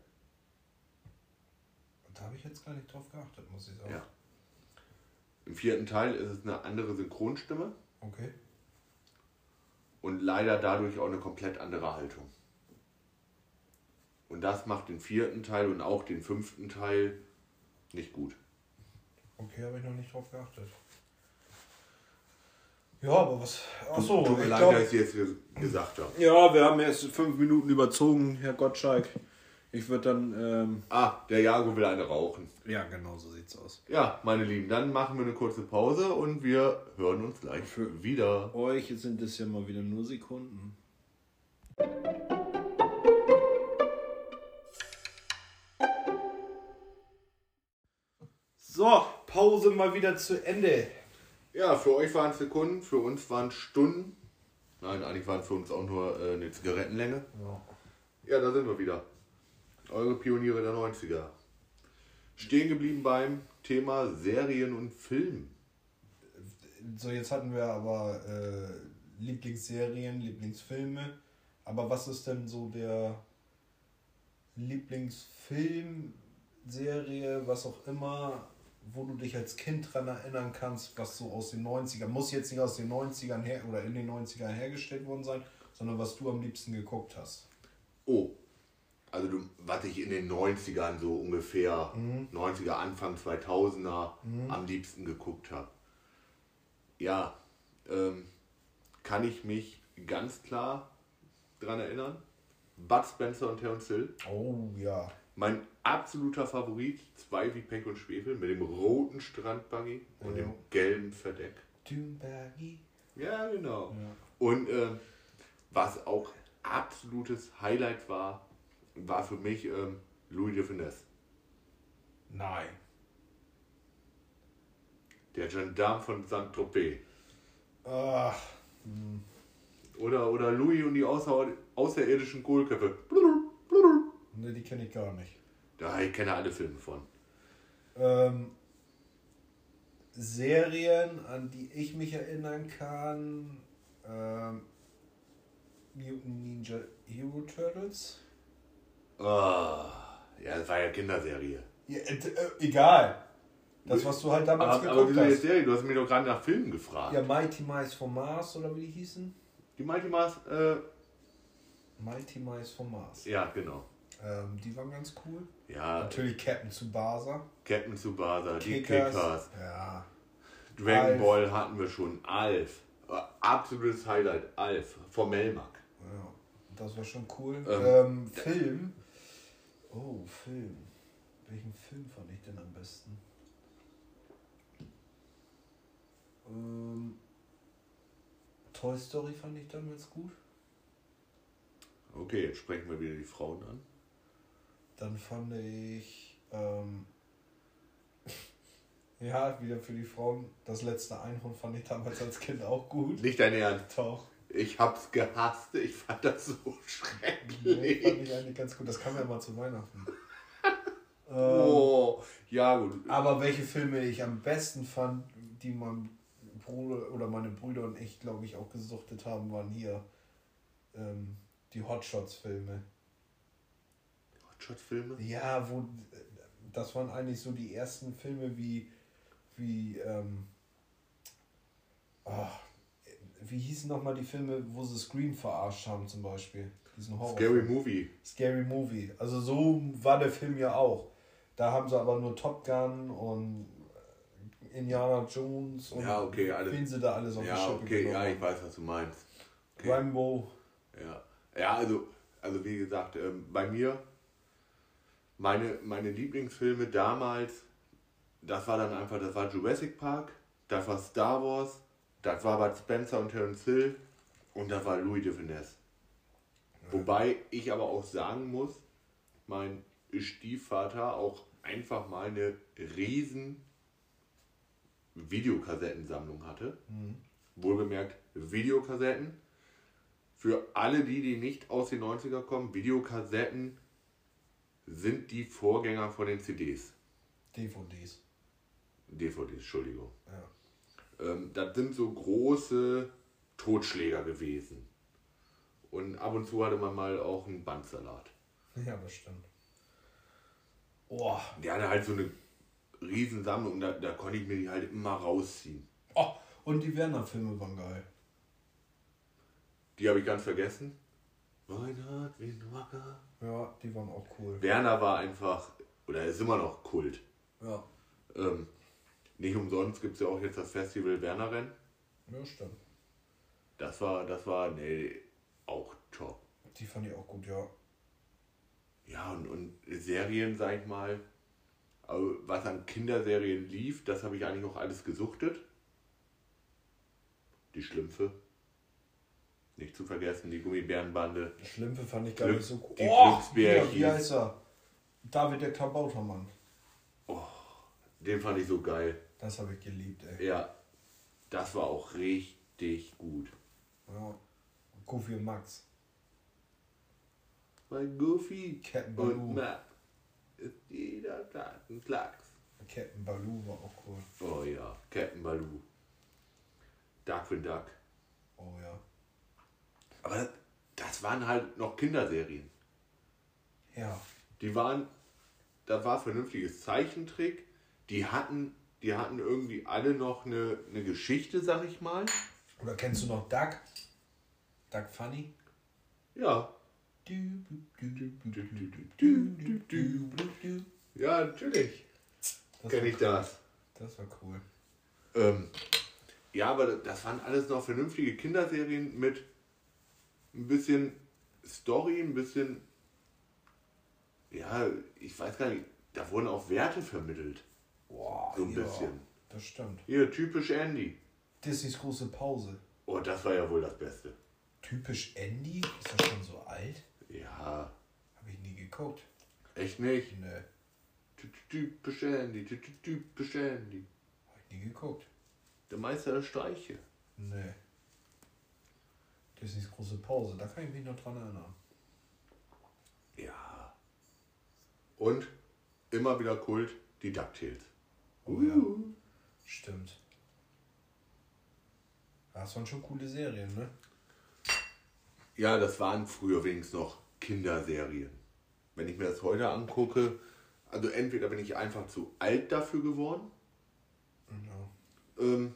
Da habe ich jetzt gar nicht drauf geachtet, muss ich sagen.
Ja. Im vierten Teil ist es eine andere Synchronstimme
Okay.
und leider dadurch auch eine komplett andere Haltung. Und das macht den vierten Teil und auch den fünften Teil nicht gut.
Okay, habe ich noch nicht drauf geachtet. Ja, aber was. Achso,
Tut mir
ich
leid,
glaub,
dass ich jetzt ges- gesagt habe.
Ja, wir haben jetzt fünf Minuten überzogen, Herr Gottschalk. Ich würde dann. Ähm,
Ah, der Jago will eine rauchen.
ja, genau so sieht's aus.
Ja, meine Lieben, dann machen wir eine kurze Pause und wir hören uns gleich
Für-
wieder.
Euch sind es ja mal wieder nur Sekunden. So, Pause mal wieder zu Ende.
Ja, für euch waren es Sekunden, für uns waren es Stunden. Nein, eigentlich waren es für uns auch nur äh, eine Zigarettenlänge.
Ja.
Ja, da sind wir wieder. Eure Pioniere der 90er. Stehen geblieben beim Thema Serien und Film.
So, jetzt hatten wir aber äh, Lieblingsserien, Lieblingsfilme. Aber was ist denn so der Lieblingsfilm, Serie, was auch immer, wo du dich als Kind dran erinnern kannst, was so aus den 90ern, muss jetzt nicht aus den 90ern her oder in den 90ern hergestellt worden sein, sondern was du am liebsten geguckt hast.
Oh, also du, was ich in den 90ern so ungefähr, 90er, Anfang 2000er am liebsten geguckt habe. Ja, ähm, kann ich mich ganz klar dran erinnern. Bud Spencer und Terence Hill.
Oh ja.
Mein absoluter Favorit, zwei wie Pech und Schwefel, mit dem roten Strandbuggy und
Ja.
dem gelben Verdeck.
Dünbergi.
Ja, genau.
Ja.
Und ähm, was auch absolutes Highlight war, war für mich ähm, Louis de Finesse.
Nein.
Der Gendarme von Saint-Tropez.
Ach,
Oder, oder Louis und die außer, außerirdischen Kohlköpfe.
ne, die kenne ich gar nicht.
Da ich kenne alle Filme von.
Ähm, Serien, an die ich mich erinnern kann. Ähm, Mutant Ninja Hero Turtles.
Ah, ja, das war ja Kinderserie.
Ja, äh, äh, egal. Das, was du halt damals
Aber, aber
geguckt
wieso jetzt
hast.
Serie? Du hast mich doch gerade nach Filmen gefragt.
Ja, Mighty Mice vom Mars oder wie die hießen?
Die Mighty Mars, äh,
Mighty Mice vom Mars.
ja, genau.
Ähm, die waren ganz cool.
Ja,
Natürlich Captain Tsubasa.
Captain Tsubasa, die
Kickers.
Kickers.
Ja.
Dragon
Alf.
Ball hatten wir schon. Alf. Absolutes Highlight. Alf. Von Melmac.
Ja, das war schon cool.
Ähm,
Ähm, Film. Oh, Film. Welchen Film fand ich denn am besten? Ähm, Toy Story fand ich damals gut.
Okay, jetzt sprechen wir wieder die Frauen an.
Dann fand ich. Ähm, ja, wieder für die Frauen. Das letzte Einhorn fand ich damals als Kind auch gut.
Nicht dein Ernst.
Doch.
Ich hab's gehasst. Ich fand das so
Nee,
schrecklich.
fand ich eigentlich ganz gut. Das kam ja mal zu Weihnachten. ähm,
Oh, ja gut.
Aber welche Filme ich am besten fand, die mein Bruder oder meine Brüder und ich, glaube ich, auch gesuchtet haben, waren hier ähm, die Hotshots-Filme.
Hotshots-Filme?
Ja, wo das waren eigentlich so die ersten Filme wie wie ähm, ah, wie hießen nochmal die Filme, wo sie Scream verarscht haben zum Beispiel? Diesen Horror
Scary Movie.
Scary Movie. Also so war der Film ja auch. Da haben sie aber nur Top Gun und Indiana Jones und
Ja, okay, alles-
wen sie da alles auf die
Ja,
Schippe
okay, ja, ich weiß, was du meinst.
haben. Rambo.
Ja, ja also, also wie gesagt, ähm, bei mir, meine, meine Lieblingsfilme damals, das war dann einfach, das war Jurassic Park, das war Star Wars, das war Bud Spencer und Terence Hill und das war Louis de Finesse. Wobei ich aber auch sagen muss, mein Stiefvater auch einfach mal eine riesen Videokassettensammlung hatte. Wohlgemerkt Videokassetten Für alle die, die nicht aus den 90er kommen, Videokassetten sind die Vorgänger von den CDs.
DVDs.
DVDs, Entschuldigung.
Ja.
Ähm, das sind so große Totschläger gewesen. Und ab und zu hatte man mal auch einen Bandsalat.
Ja, das stimmt. Oh,
Der hatte halt so eine Riesensammlung, da, da konnte ich mir die halt immer rausziehen.
oh. und die Werner-Filme waren geil.
Die habe ich ganz vergessen. Reinhard Wacker.
Ja, die waren auch cool.
Werner war einfach, oder ist immer noch Kult.
Ja,
Ähm, nicht umsonst gibt es ja auch jetzt das Festival Werner-Rennen.
ja, stimmt.
Das war, das war, nee, auch top.
Die fand ich auch gut, ja.
Ja, und, und Serien, sag ich mal, was an Kinderserien lief, das habe ich eigentlich auch alles gesuchtet. Die Schlümpfe. Nicht zu vergessen, die Gummibärenbande.
Schlümpfe fand ich gar
Glück-
nicht so cool.
die
Oh,
Glücksbärchis.
hier, wie heißt er? David der Klabautermann.
Den fand ich so geil.
Das habe ich geliebt, ey.
Ja, das war auch richtig gut.
Ja. Goofy und Max.
Bei Goofy
Captain
und
Baloo.
Map ist jeder Tag ein Klacks.
Captain Baloo war auch cool.
Oh ja, Captain Baloo. Darkwing Duck.
Oh ja.
Aber das waren halt noch Kinderserien.
Ja.
Die waren, da war vernünftiges Zeichentrick. Die hatten, die hatten irgendwie alle noch eine, eine Geschichte, sag ich mal.
Oder kennst du noch Duck? Duck Funny?
Ja. Ja, natürlich. Kenn ich cool. das.
Das war cool.
Ähm, ja, aber das waren alles noch vernünftige Kinderserien mit ein bisschen Story, ein bisschen. Ja, ich weiß gar nicht, da wurden auch Werte vermittelt.
Boah,
So ein
ja,
bisschen.
Das stimmt.
Hier, typisch Andy.
Disneys große Pause.
Oh, das war ja wohl das Beste.
Typisch Andy? Ist das schon so alt?
Ja,
Habe ich nie geguckt.
echt nicht. Ty- Typisch Andy, ty- ty- typisch Andy.
habe ich nie geguckt.
Der Meister der Streiche.
Nee. Disneys große Pause, da kann ich mich noch dran erinnern.
Ja. Und immer wieder Kult, die DuckTales.
Oh ja. Stimmt. Das waren schon coole Serien, ne?
Ja, das waren früher wenigstens noch Kinderserien. Wenn ich mir das heute angucke, also entweder bin ich einfach zu alt dafür geworden,
Ja.
ähm,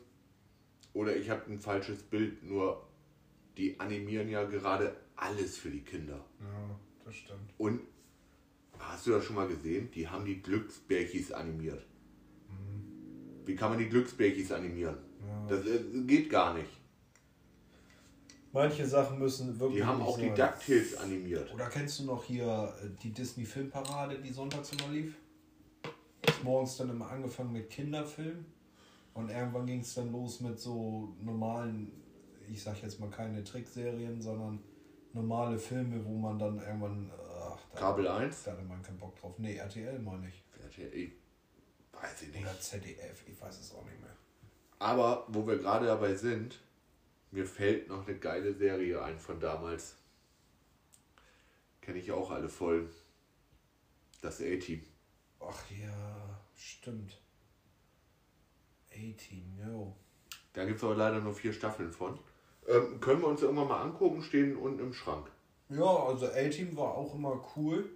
oder ich habe ein falsches Bild, nur die animieren ja gerade alles für die Kinder.
Ja, das stimmt.
Und hast du das schon mal gesehen? Die haben die Glücksbärchis animiert. Wie kann man die Glücksbärchis animieren?
Ja.
Das äh, geht gar nicht.
Manche Sachen müssen wirklich.
Die haben auch die. DuckTales animiert.
Oder kennst du noch hier äh, die Disney Filmparade, die sonntags immer lief? Ist morgens dann immer angefangen mit Kinderfilmen und irgendwann ging es dann los mit so normalen, ich sag jetzt mal keine Trickserien, sondern normale Filme, wo man dann irgendwann. Ach, da,
Kabel 1?
Da hatte man keinen Bock drauf. Nee, RTL meine ich.
Ich weiß ich nicht.
Oder ZDF, ich weiß es auch nicht mehr.
Aber wo wir gerade dabei sind, mir fällt noch eine geile Serie ein von damals. Kenne ich auch alle Folgen. Das A-Team.
Ach ja, stimmt. 18, yo.
Da gibt es aber leider nur vier Staffeln von. Ähm, können wir uns irgendwann mal angucken, stehen unten im Schrank.
Ja, also A-Team war auch immer cool.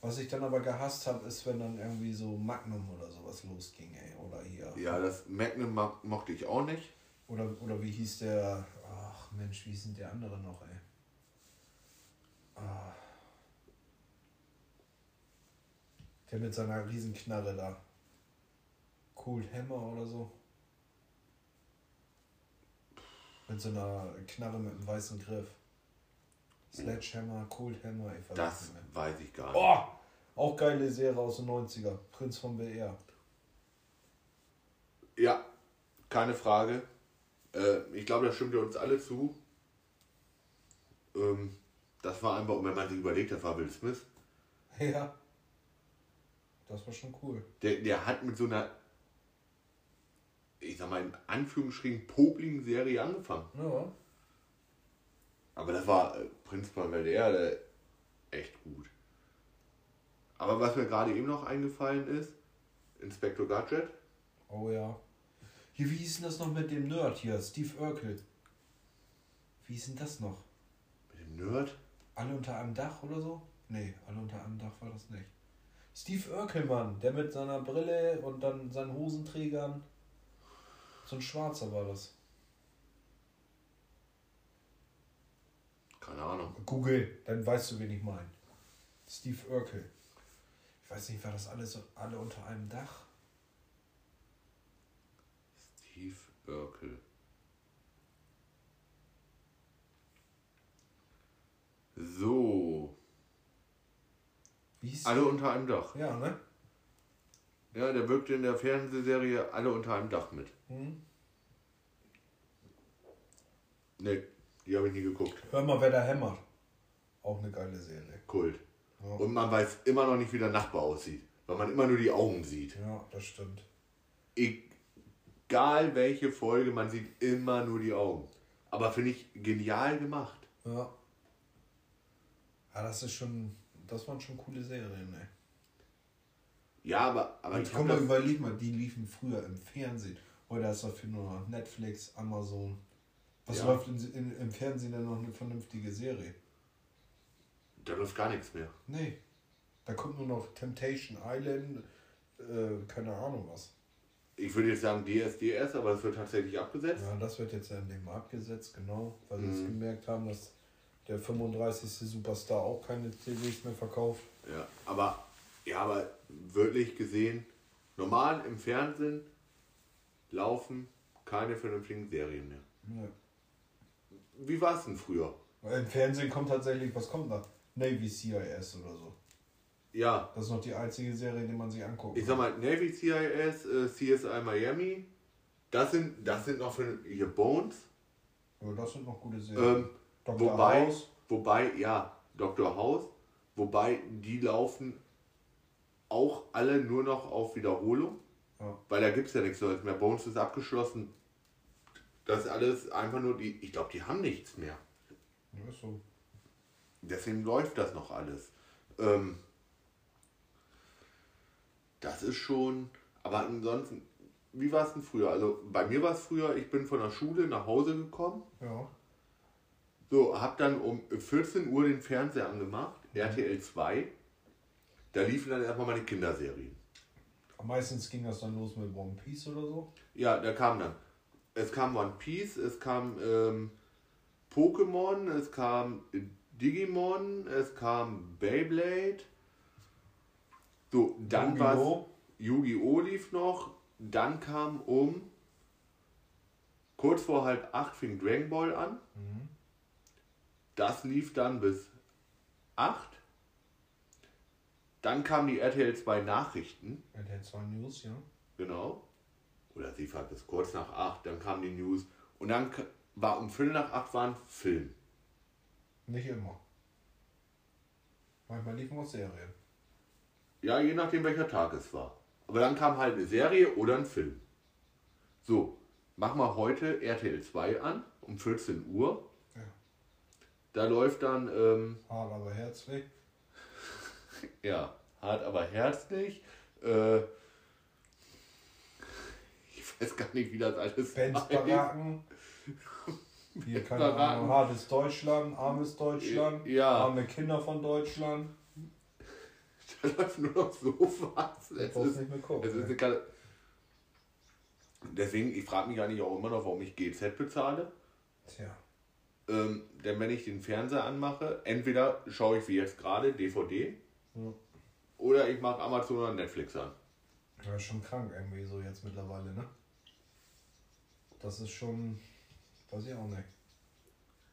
Was ich dann aber gehasst habe, ist, wenn dann irgendwie so Magnum oder sowas losging, ey. Oder hier.
Ja, das Magnum mo- mochte ich auch nicht.
Oder, oder wie hieß der. Ach Mensch, wie hieß denn der andere noch, ey? Ah. Der mit seiner Riesenknarre da. Cold Hammer oder so. Mit so einer Knarre mit einem weißen Griff. Sledgehammer, Cold Hammer, ich weiß
Das
nicht mehr.
weiß ich gar nicht.
Oh! Auch geile Serie aus den 90er. Prinz von BR.
Ja, keine Frage. Äh, ich glaube, da stimmt ihr uns alle zu. Ähm, das war einfach, wenn man sich überlegt, das war Will Smith.
Ja. Das war schon cool.
Der, der hat mit so einer, ich sag mal in Anführungsstrichen, popligen Serie angefangen.
Ja.
Aber das war äh, Prinz von Bel-Air echt gut. Aber was mir gerade eben noch eingefallen ist, Inspector Gadget.
Oh ja. Hier, wie hieß denn das noch mit dem Nerd hier? Steve Urkel. Wie hieß denn das noch?
Mit dem Nerd?
Alle unter einem Dach oder so? Nee, alle unter einem Dach war das nicht. Steve Urkelmann, der mit seiner Brille und dann seinen Hosenträgern. So ein Schwarzer war das.
Keine Ahnung.
Google, dann weißt du, wen ich meine. Steve Urkel. Ich weiß nicht, war das alles so, alle unter einem Dach?
Steve Urkel. So. Alle unter einem Dach.
Ja, ne?
Ja, der wirkte in der Fernsehserie Alle unter einem Dach mit.
Hm.
Ne, die habe ich nie geguckt.
Hör mal, wer da hämmert. Auch eine geile Serie.
Kult.
Ja.
Und man weiß immer noch nicht, wie der Nachbar aussieht. Weil man immer nur die Augen sieht.
Ja, das stimmt.
Egal welche Folge, man sieht immer nur die Augen. Aber finde ich genial gemacht.
Ja. Ja, das ist schon. Das waren schon coole Serien, ne?
Ja, aber, aber ich
komm mal, überleg mal, die liefen früher im Fernsehen. Heute ist dafür nur noch Netflix, Amazon. Was
Ja.
läuft in, in, im Fernsehen denn noch eine vernünftige Serie?
da läuft gar nichts mehr.
Nee. Da kommt nur noch Temptation Island, äh, keine Ahnung was.
Ich würde jetzt sagen DSDS, aber das wird tatsächlich abgesetzt.
Ja, das wird jetzt ja endlich mal abgesetzt, genau, weil sie
Mhm.
jetzt gemerkt haben, dass der 35. Superstar auch keine CDs mehr verkauft.
Ja, aber, ja, aber wirklich gesehen, normal im Fernsehen laufen keine vernünftigen Serien mehr.
Ja.
Wie war es denn früher?
Im Fernsehen kommt tatsächlich, was kommt da? Navy CIS oder so.
Ja,
Das ist noch die einzige Serie, die man sich anguckt.
ich sag mal, Navy CIS, äh, CSI Miami, das sind, das sind noch für hier Bones.
Ja, das sind noch gute Serien.
Ähm,
Dr.
wobei,
House.
wobei, ja, Dr. House, wobei die laufen auch alle nur noch auf Wiederholung,
Ja.
weil da gibt es ja nichts Neues mehr. Bones ist abgeschlossen. Das ist alles einfach nur die, ich glaube, die haben nichts mehr.
Ja, so.
Deswegen läuft das noch alles. Ähm, das ist schon, aber ansonsten, wie war es denn früher? Also bei mir war es früher, ich bin von der Schule nach Hause gekommen,
Ja.
so, hab dann um 14 Uhr den Fernseher angemacht, RTL 2. Da liefen dann erstmal meine Kinderserien.
Meistens ging das dann los mit One Piece oder so.
Ja, da kam dann. Es kam One Piece, es kam ähm, Pokémon, es kam Digimon, es kam Beyblade. So, dann war
Yu-Gi-Oh!
Yu-Gi-Oh! lief noch. Dann kam um kurz vor halb acht fing Dragon Ball an.
Mhm.
Das lief dann bis acht. Dann kamen die RTL 2 Nachrichten.
RTL 2 News, ja.
Genau. Oder sie war bis kurz nach acht, dann kam die News. Und dann war um Viertel nach acht war ein Film.
Nicht immer. Manchmal liefen auch Serien.
Ja, je nachdem welcher Tag es war. Aber dann kam halt eine Serie oder ein Film. So, mach mal heute RTL 2 an, um 14 Uhr.
Ja.
Da läuft dann, ähm,
Hart, aber herzlich.
Ja, hart aber herzlich. Äh, ich weiß gar nicht, wie das alles
Benz. Baracken. Hier, keine. Ahnung. Hartes Deutschland, armes Deutschland.
Ja.
Arme Kinder von Deutschland.
Da läuft nur noch so was. Es ist,
nicht mehr gucken.
es ist
ne?
eine Kate- Deswegen, ich frage mich eigentlich auch immer noch, warum ich GZ bezahle.
Tja.
Ähm, denn wenn ich den Fernseher anmache, entweder schaue ich wie jetzt gerade DVD
Ja.
oder ich mache Amazon oder Netflix an.
Ja, ist schon krank irgendwie so jetzt mittlerweile, ne? Das ist schon. Weiß ich auch nicht.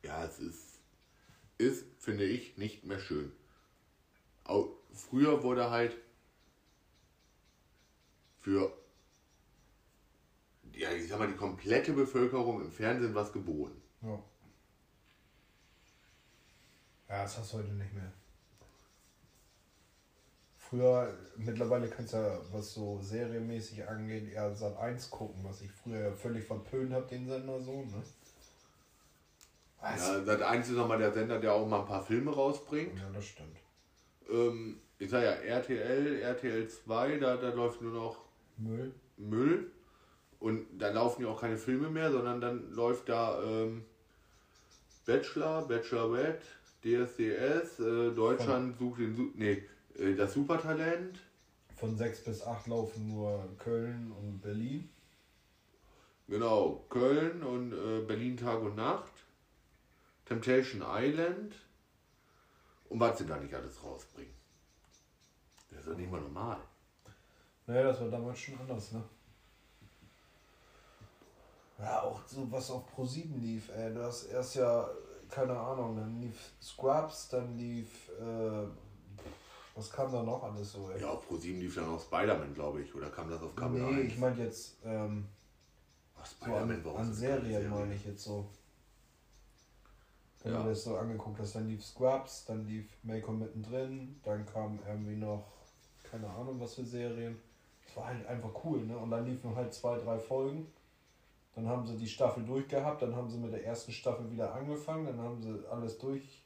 Ja, es ist, ist, finde ich, nicht mehr schön. Au- früher wurde halt für, ja, ich sag mal, die komplette Bevölkerung im Fernsehen was geboten.
Ja. Ja, das hast du heute nicht mehr. Früher, mittlerweile kannst du ja, was so serienmäßig angeht, eher Sat 1 gucken, was ich früher völlig verpönt habe, den Sender so, ne? Ah,
Ja, Sat 1 ist nochmal der Sender, der auch mal ein paar Filme rausbringt.
Ja, das stimmt.
Ähm, ich sag ja, RTL, RTL 2, da, da läuft nur noch
Müll.
Müll. Und da laufen ja auch keine Filme mehr, sondern dann läuft da ähm, Bachelor, Bachelorette, DSDS, äh, Deutschland sucht den, Su nee, das Supertalent.
Von 6 bis 8 laufen nur Köln und Berlin.
Genau, Köln und äh, Berlin Tag und Nacht. Temptation Island. Und was sie da nicht alles rausbringen. Das ist doch nicht mal normal.
Naja, das war damals schon anders, ne? Ja, auch so was auf Pro 7 lief, ey. Du hast erst ja, keine Ahnung, dann lief Scrubs, dann lief, äh, was kam da noch alles so, ey?
Ja, auf Pro7 lief dann auch Spider-Man, glaube ich. Oder kam das auf Kabel
nee,
1?
ich meine jetzt, ähm,
Ach,
so an,
warum
an Serien meine ich jetzt so. Wenn
Ja.
du das so angeguckt hast, dann lief Scrubs, dann lief Malcolm mittendrin, dann kam irgendwie noch, keine Ahnung was für Serien. Es war halt einfach cool, ne? Und dann liefen halt zwei, drei Folgen. Dann haben sie die Staffel durchgehabt, dann haben sie mit der ersten Staffel wieder angefangen, dann haben sie alles durch.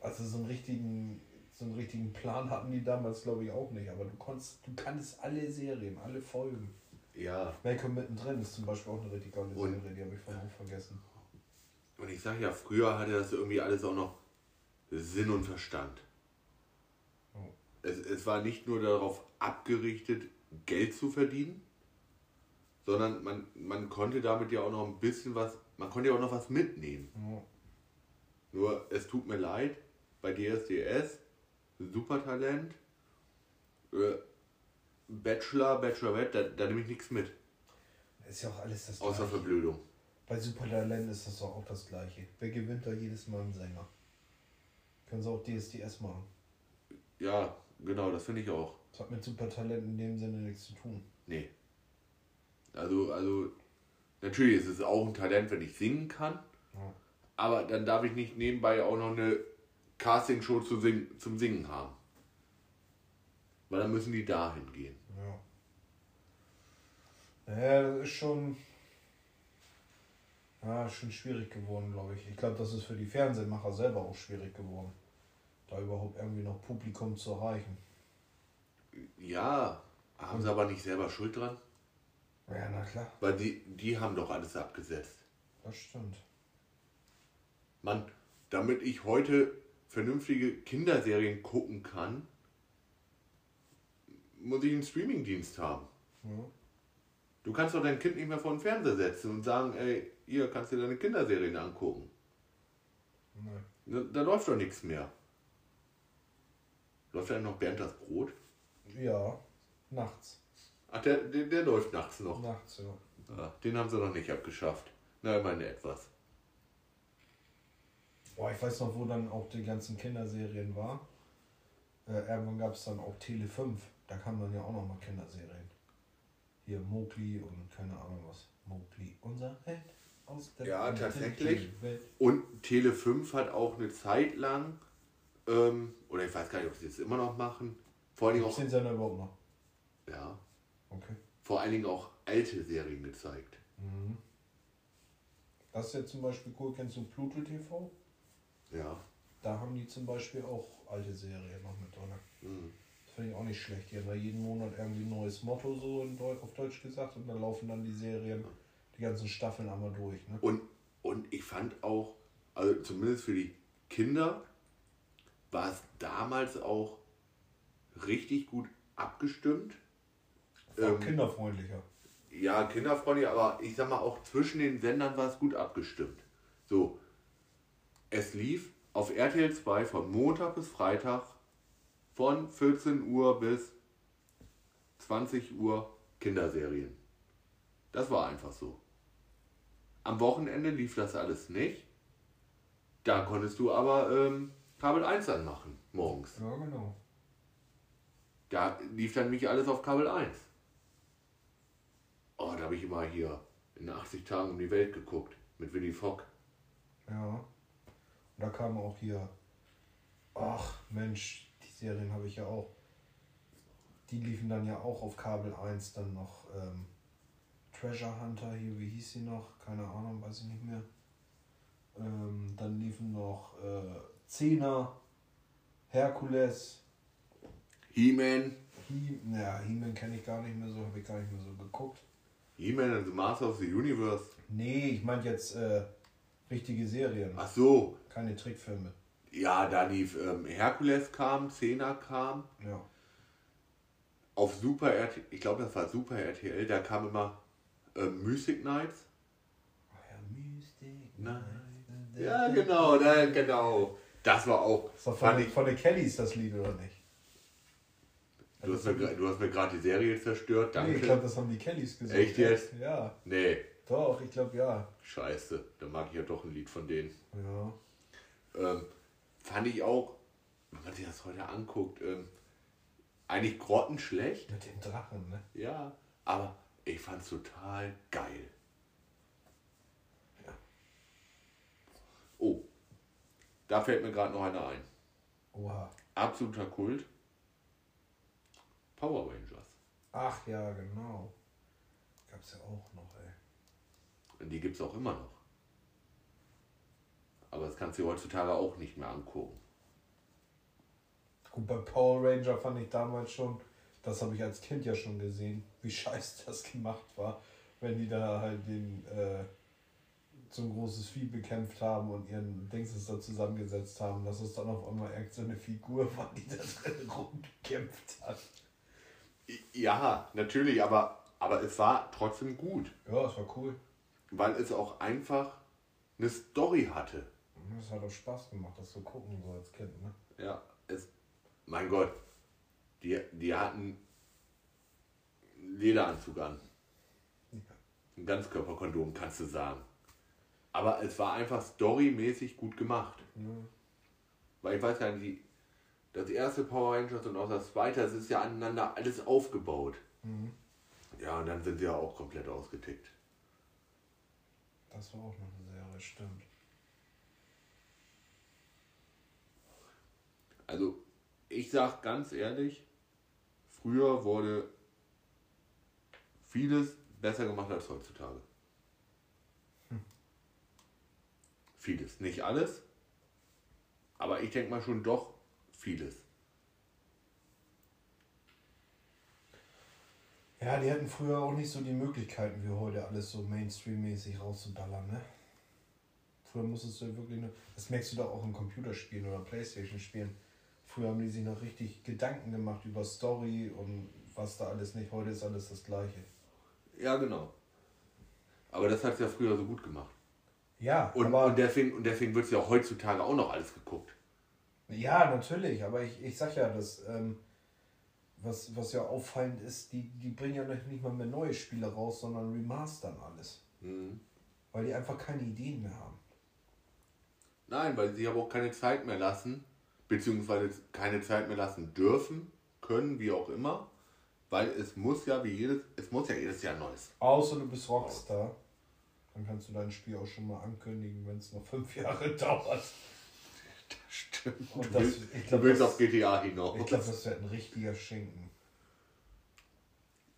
Also so einen richtigen, so einen richtigen Plan hatten die damals glaube ich auch nicht, aber du konntest, du kannst alle Serien, alle Folgen.
Ja,
Malcolm mittendrin ist zum Beispiel auch eine richtig geile
Und-
Serie, die habe ich vorhin auch vergessen.
und ich sag ja, früher hatte das irgendwie alles auch noch Sinn und Verstand.
Oh.
Es, es war nicht nur darauf abgerichtet, Geld zu verdienen, sondern man, man konnte damit ja auch noch ein bisschen was, man konnte ja auch noch was mitnehmen.
Ja.
Nur es tut mir leid, bei DSDS, Supertalent, äh, Bachelor, Bachelorette, da, da nehme ich nichts mit,
Ist ja auch alles das
außer
Gleiche.
Verblödung.
Bei Supertalent ist das doch auch das Gleiche. Wer gewinnt da jedes Mal einen Sänger? Können sie auch DSDS machen.
Ja, genau, das finde ich auch.
Das hat mit Supertalent in dem Sinne nichts zu tun.
Nee. Also, also, natürlich ist es auch ein Talent, wenn ich singen kann,
Ja.
aber dann darf ich nicht nebenbei auch noch eine Castingshow zu sing, zum Singen haben. Weil dann müssen die dahin gehen.
Ja. Naja, das ist schon. Ja, schon schwierig geworden, glaube ich. Ich glaube, das ist für die Fernsehmacher selber auch schwierig geworden. Da überhaupt irgendwie noch Publikum zu erreichen.
Ja, haben sie aber nicht selber Schuld dran?
Ja, na klar,
Weil die, die haben doch alles abgesetzt.
das stimmt.
Mann, damit ich heute vernünftige Kinderserien gucken kann, muss ich einen Streamingdienst haben.
Ja.
Du kannst doch dein Kind nicht mehr vor den Fernseher setzen und sagen, ey, hier kannst du deine Kinderserien angucken.
Nee.
Da, da läuft doch nichts mehr. Läuft da noch Bernd das Brot?
Ja, nachts.
Ach, der, der, der läuft nachts noch.
Nachts, ja.
Ja, den haben sie noch nicht abgeschafft. Na, immerhin etwas.
Boah, ich weiß noch, wo dann auch die ganzen Kinderserien waren. Äh, irgendwann gab es dann auch Tele 5. Da kamen dann ja auch noch mal Kinderserien. Hier Mowgli und keine Ahnung was. Mowgli, unser Held aus der
Ja,
unendlichen
tatsächlich.
Welt.
Und Tele 5 hat auch eine Zeit lang, ähm, oder ich weiß gar nicht, ob sie es immer noch machen, vor allen Dingen auch,
den Sender überhaupt noch?
ja,
Okay.
vor allen Dingen auch alte Serien gezeigt.
Mhm. Das ist jetzt zum Beispiel cool. Kennst du Pluto TV?
Ja.
Da haben die zum Beispiel auch alte Serien noch mit drin.
Mhm.
Das finde ich auch nicht schlecht. Die haben da jeden Monat irgendwie ein neues Motto so Deu auf Deutsch gesagt und dann laufen dann die Serien, die ganzen Staffeln einmal durch. Ne?
Und, und ich fand auch, also zumindest für die Kinder, war es damals auch richtig gut abgestimmt. Ähm,
kinderfreundlicher.
Ja, kinderfreundlich, aber ich sag mal, auch zwischen den Sendern war es gut abgestimmt. So, es lief auf RTL 2 von Montag bis Freitag von 14 Uhr bis 20 Uhr Kinderserien. Das war einfach so. Am Wochenende lief das alles nicht. Da konntest du aber ähm, Kabel 1 anmachen, morgens.
Ja, genau.
Da lief dann nämlich alles auf Kabel 1. Oh, da habe ich immer hier in 80 Tagen um die Welt geguckt. Mit Willy Fogg.
Ja. Und da kam auch hier. Ach Mensch, die Serien habe ich ja auch. Die liefen dann ja auch auf Kabel 1 dann noch. Ähm, Treasure Hunter hier, wie hieß sie noch? Keine Ahnung, weiß ich nicht mehr. Ähm, dann liefen noch äh, Zehner, Herkules,
He-Man.
He ja, He-Man kenne ich gar nicht mehr so, habe ich gar nicht mehr so geguckt.
He-Man and the Master of the Universe.
Nee, ich meine jetzt äh, richtige Serien,
Ach so.
keine Trickfilme.
Ja, da lief ähm, Herkules kam, Cena kam.
Ja.
Auf Super RTL, ich glaube, das war Super RTL, da kam immer ähm, Music Nights.
Ach ja, Mystic
Nein.
Night.
Ja, genau, da, genau. Das war auch,
Das war von,
ich,
von den Kellys das Lied, oder nicht?
du hast, mir, du hast mir gerade die Serie zerstört, danke.
Nee, ich glaube, das haben die Kellys gesungen.
Echt jetzt?
Ja,
nee,
doch, ich glaube ja.
scheiße, da mag ich ja doch ein Lied von denen.
Ja.
Ähm, fand ich auch, wenn man sich das heute anguckt, ähm, eigentlich grottenschlecht.
Mit dem Drachen, ne?
Ja, aber ich fand's total geil.
Ja.
Oh, da fällt mir gerade noch einer ein.
Oha.
Absoluter Kult. Power Rangers.
Ach ja, genau. Gab's ja auch noch.
Und die gibt's auch immer noch. Aber das kannst du heutzutage auch nicht mehr angucken.
Gut, bei Power Ranger fand ich damals schon, das habe ich als Kind ja schon gesehen, wie scheiße das gemacht war, wenn die da halt den äh, so ein großes Vieh bekämpft haben und ihren Dingsens da zusammengesetzt haben, dass es dann auf einmal irgend so eine Figur war, die da drin rumgekämpft hat.
Ja, natürlich, aber, aber es war trotzdem gut.
Ja, es war cool.
Weil es auch einfach eine Story hatte.
Es hat auch Spaß gemacht, das zu gucken, so als Kind, ne?
Ja, es, mein Gott, die, die hatten Lederanzug an. Ein Ganzkörperkondom, kannst du sagen. Aber es war einfach storymäßig gut gemacht.
Ja.
Weil ich weiß ja, die, das erste Power Rangers und auch das zweite, das ist ja aneinander alles aufgebaut.
Mhm.
Ja, und dann sind sie ja auch komplett ausgetickt.
Das war auch noch eine Serie, stimmt.
Also, ich sag ganz ehrlich, früher wurde vieles besser gemacht als heutzutage. Vieles, nicht alles, aber ich denke mal schon doch vieles.
Ja, die hatten früher auch nicht so die Möglichkeiten wie heute, alles so Mainstream-mäßig rauszuballern, ne? Früher musstest du wirklich nur. Das merkst du doch auch in Computerspielen oder Playstation-Spielen. Früher haben die sich noch richtig Gedanken gemacht über Story und was da alles nicht. Heute ist alles das Gleiche.
Ja, genau. Aber das hat es ja früher so gut gemacht.
Ja,
Und, und deswegen, und deswegen wird es ja auch heutzutage auch noch alles geguckt.
Ja, natürlich, aber ich, ich sag ja, dass, ähm, was, was ja auffallend ist, die, die bringen ja noch nicht mal mehr neue Spiele raus, sondern remastern alles.
Mhm.
Weil die einfach keine Ideen mehr haben.
Nein, weil sie aber auch keine Zeit mehr lassen, beziehungsweise keine Zeit mehr lassen dürfen, können, wie auch immer. Weil es muss ja wie jedes, es muss ja jedes Jahr Neues.
Außer du bist Rockstar. Dann kannst du dein Spiel auch schon mal ankündigen, wenn es noch fünf Jahre dauert.
Stimmt.
Und das- ich glaub,
du willst
das-
auf GTA hinaus.
Ich glaube, das wird ein richtiger Schinken.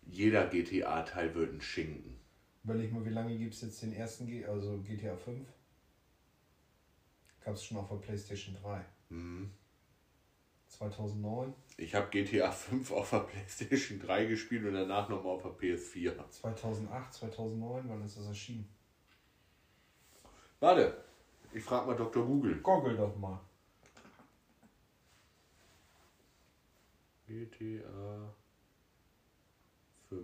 Jeder GTA-Teil wird ein Schinken.
Überleg mal, wie lange gibt es jetzt den ersten, G also GTA 5? Gab es schon auf der PlayStation 3.
Mhm.
2009,
Ich habe GTA 5 auf der PlayStation 3 gespielt und danach nochmal auf der PS4.
2008, 2009, wann ist das erschienen?
Warte, ich frage mal Dr. Google.
Goggle doch mal.
GTA 5.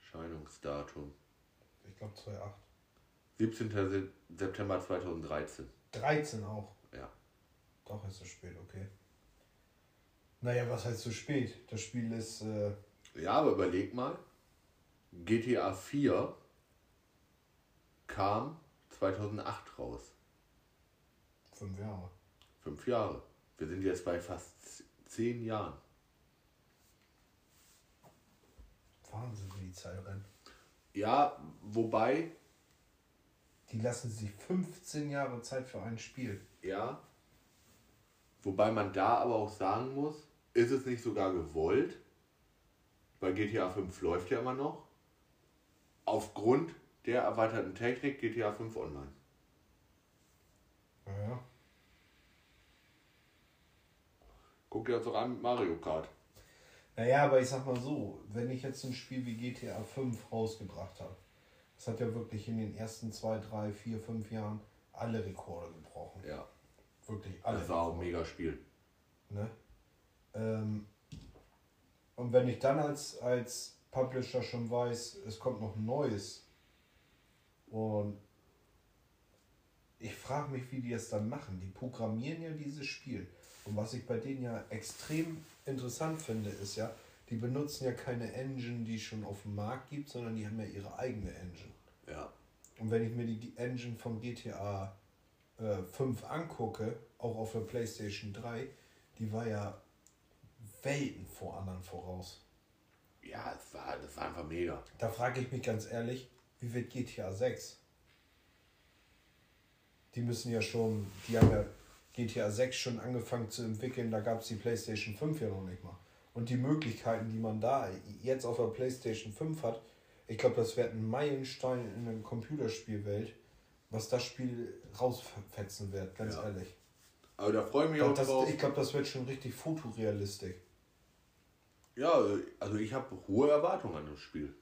Erscheinungsdatum.
Ich glaube 2008.
17. Se- September 2013.
13 auch.
Ja.
Doch, ist zu spät, okay. Naja, was heißt zu spät? Das Spiel ist, äh,
Ja, aber überleg mal. GTA 4 kam 2008 raus.
fünf Jahre.
Fünf Jahre. Wir sind jetzt bei fast zehn Jahren.
Wahnsinn, wie die Zeit rennt.
Ja, wobei,
Die lassen sich 15 Jahre Zeit für ein Spiel.
ja, wobei man da aber auch sagen muss, ist es nicht sogar gewollt? Weil GTA 5 läuft ja immer noch. Aufgrund der erweiterten Technik GTA 5 Online.
Ja.
Guck dir das doch an mit Mario Kart.
Naja, aber ich sag mal so, wenn ich jetzt ein Spiel wie GTA 5 rausgebracht habe, das hat ja wirklich in den ersten zwei, drei, vier, fünf Jahren alle Rekorde gebrochen.
Ja.
Wirklich alle.
Das war auch ein
Rekorde.
mega Spiel.
Ne? Ähm, und wenn ich dann als, als Publisher schon weiß, es kommt noch neues und ich frage mich, wie die es dann machen. Die programmieren ja dieses Spiel. Und was ich bei denen ja extrem interessant finde, ist ja, die benutzen ja keine Engine, die es schon auf dem Markt gibt, sondern die haben ja ihre eigene Engine.
Ja.
Und wenn ich mir die Engine von GTA äh, 5 angucke, auch auf der PlayStation 3, die war ja Welten vor anderen voraus.
Ja, es war, das war einfach mega.
Da frage ich mich ganz ehrlich, wie wird GTA 6? Die müssen ja schon, die haben ja GTA 6 schon angefangen zu entwickeln, da gab es die PlayStation 5 ja noch nicht mal. Und die Möglichkeiten, die man da jetzt auf der PlayStation 5 hat, ich glaube, das wird ein Meilenstein in der Computerspielwelt, was das Spiel rausfetzen wird, ganz
Ja.
ehrlich.
Aber da freue ich mich auch
Das,
drauf.
ich glaube, das wird schon richtig fotorealistisch.
Ja, also ich habe hohe Erwartungen an das Spiel.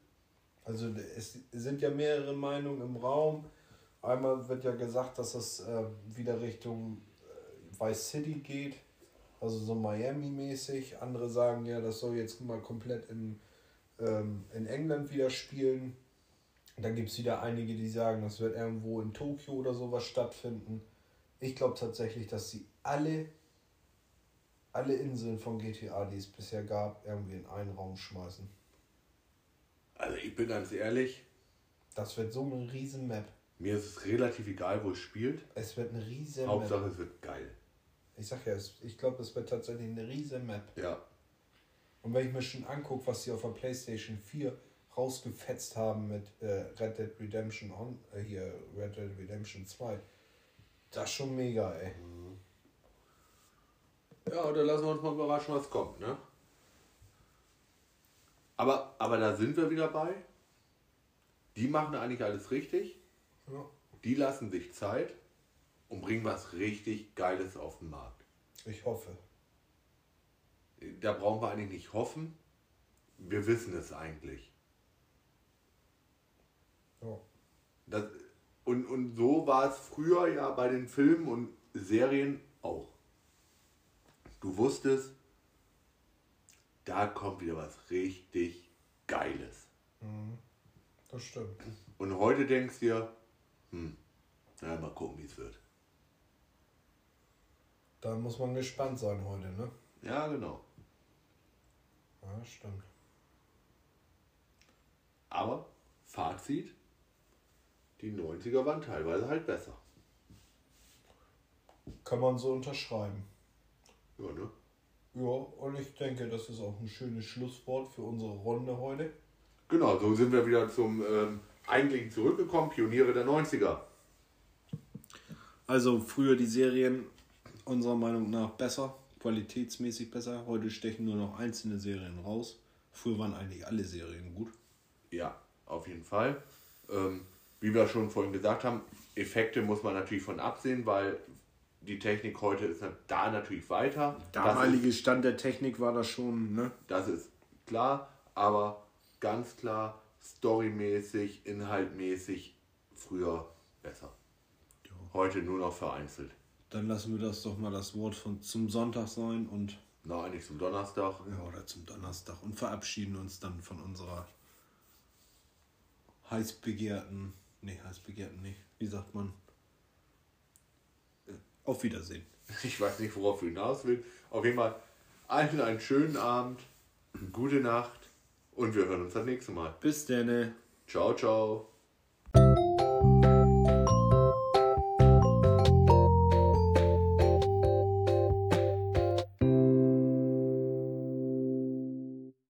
Also es sind ja mehrere Meinungen im Raum. Einmal wird ja gesagt, dass es äh, wieder Richtung äh, Vice City geht, also so Miami-mäßig. Andere sagen ja, das soll jetzt mal komplett in, ähm, in England wieder spielen. Dann gibt es wieder einige, die sagen, das wird irgendwo in Tokio oder sowas stattfinden. Ich glaube tatsächlich, dass sie alle, alle Inseln von GTA, die es bisher gab, irgendwie in einen Raum schmeißen.
Also ich bin ganz ehrlich,
Das wird so eine riesen Map.
mir ist es relativ egal, wo es spielt.
Es wird eine riesen
Hauptsache
Map.
es wird geil.
Ich sag ja, es, ich glaube, es wird tatsächlich eine riesen Map.
Ja.
Und wenn ich mir schon angucke, was sie auf der PlayStation 4 rausgefetzt haben mit äh, Red Dead Redemption on, äh, hier Red Dead Redemption 2, das ist schon mega, ey.
Ja, da lassen wir uns mal überraschen, was kommt, ne? Aber, aber da sind wir wieder bei. Die machen eigentlich alles richtig.
Ja.
Die lassen sich Zeit und bringen was richtig Geiles auf den Markt.
Ich hoffe.
Da brauchen wir eigentlich nicht hoffen. Wir wissen es eigentlich.
Ja.
Das, und, und so war es früher ja bei den Filmen und Serien auch. Du wusstest, da kommt wieder was richtig Geiles.
Das stimmt.
Und heute denkst du dir, hm, na, mal gucken, wie es wird.
Da muss man gespannt sein heute, ne?
Ja, genau.
Ja, stimmt.
Aber Fazit, die 90er waren teilweise halt besser.
Kann man so unterschreiben.
Ja, ne?
Ja, und ich denke, das ist auch ein schönes Schlusswort für unsere Runde heute.
Genau, so sind wir wieder zum ähm, Eigentlichen zurückgekommen, Pioniere der 90er.
Also früher die Serien unserer Meinung nach besser, qualitätsmäßig besser. Heute stechen nur noch einzelne Serien raus. Früher waren eigentlich alle Serien gut.
Ja, auf jeden Fall. Ähm, wie wir schon vorhin gesagt haben, Effekte muss man natürlich von absehen, weil die Technik heute ist na- da natürlich weiter.
Damalige Stand der Technik war das schon, ne?
Das ist, klar, aber ganz klar, storymäßig, inhaltmäßig, früher besser. Heute nur noch vereinzelt.
Dann lassen wir das doch mal das Wort von zum Sonntag sein und
Na, eigentlich zum Donnerstag.
ja, oder zum Donnerstag und verabschieden uns dann von unserer heiß begehrten, nee, heiß begehrten nicht, wie sagt man? Auf Wiedersehen.
Ich weiß nicht, worauf du hinaus willst. Auf jeden Fall allen einen schönen Abend, gute Nacht und wir hören uns das nächste Mal.
Bis dann.
Ciao, ciao.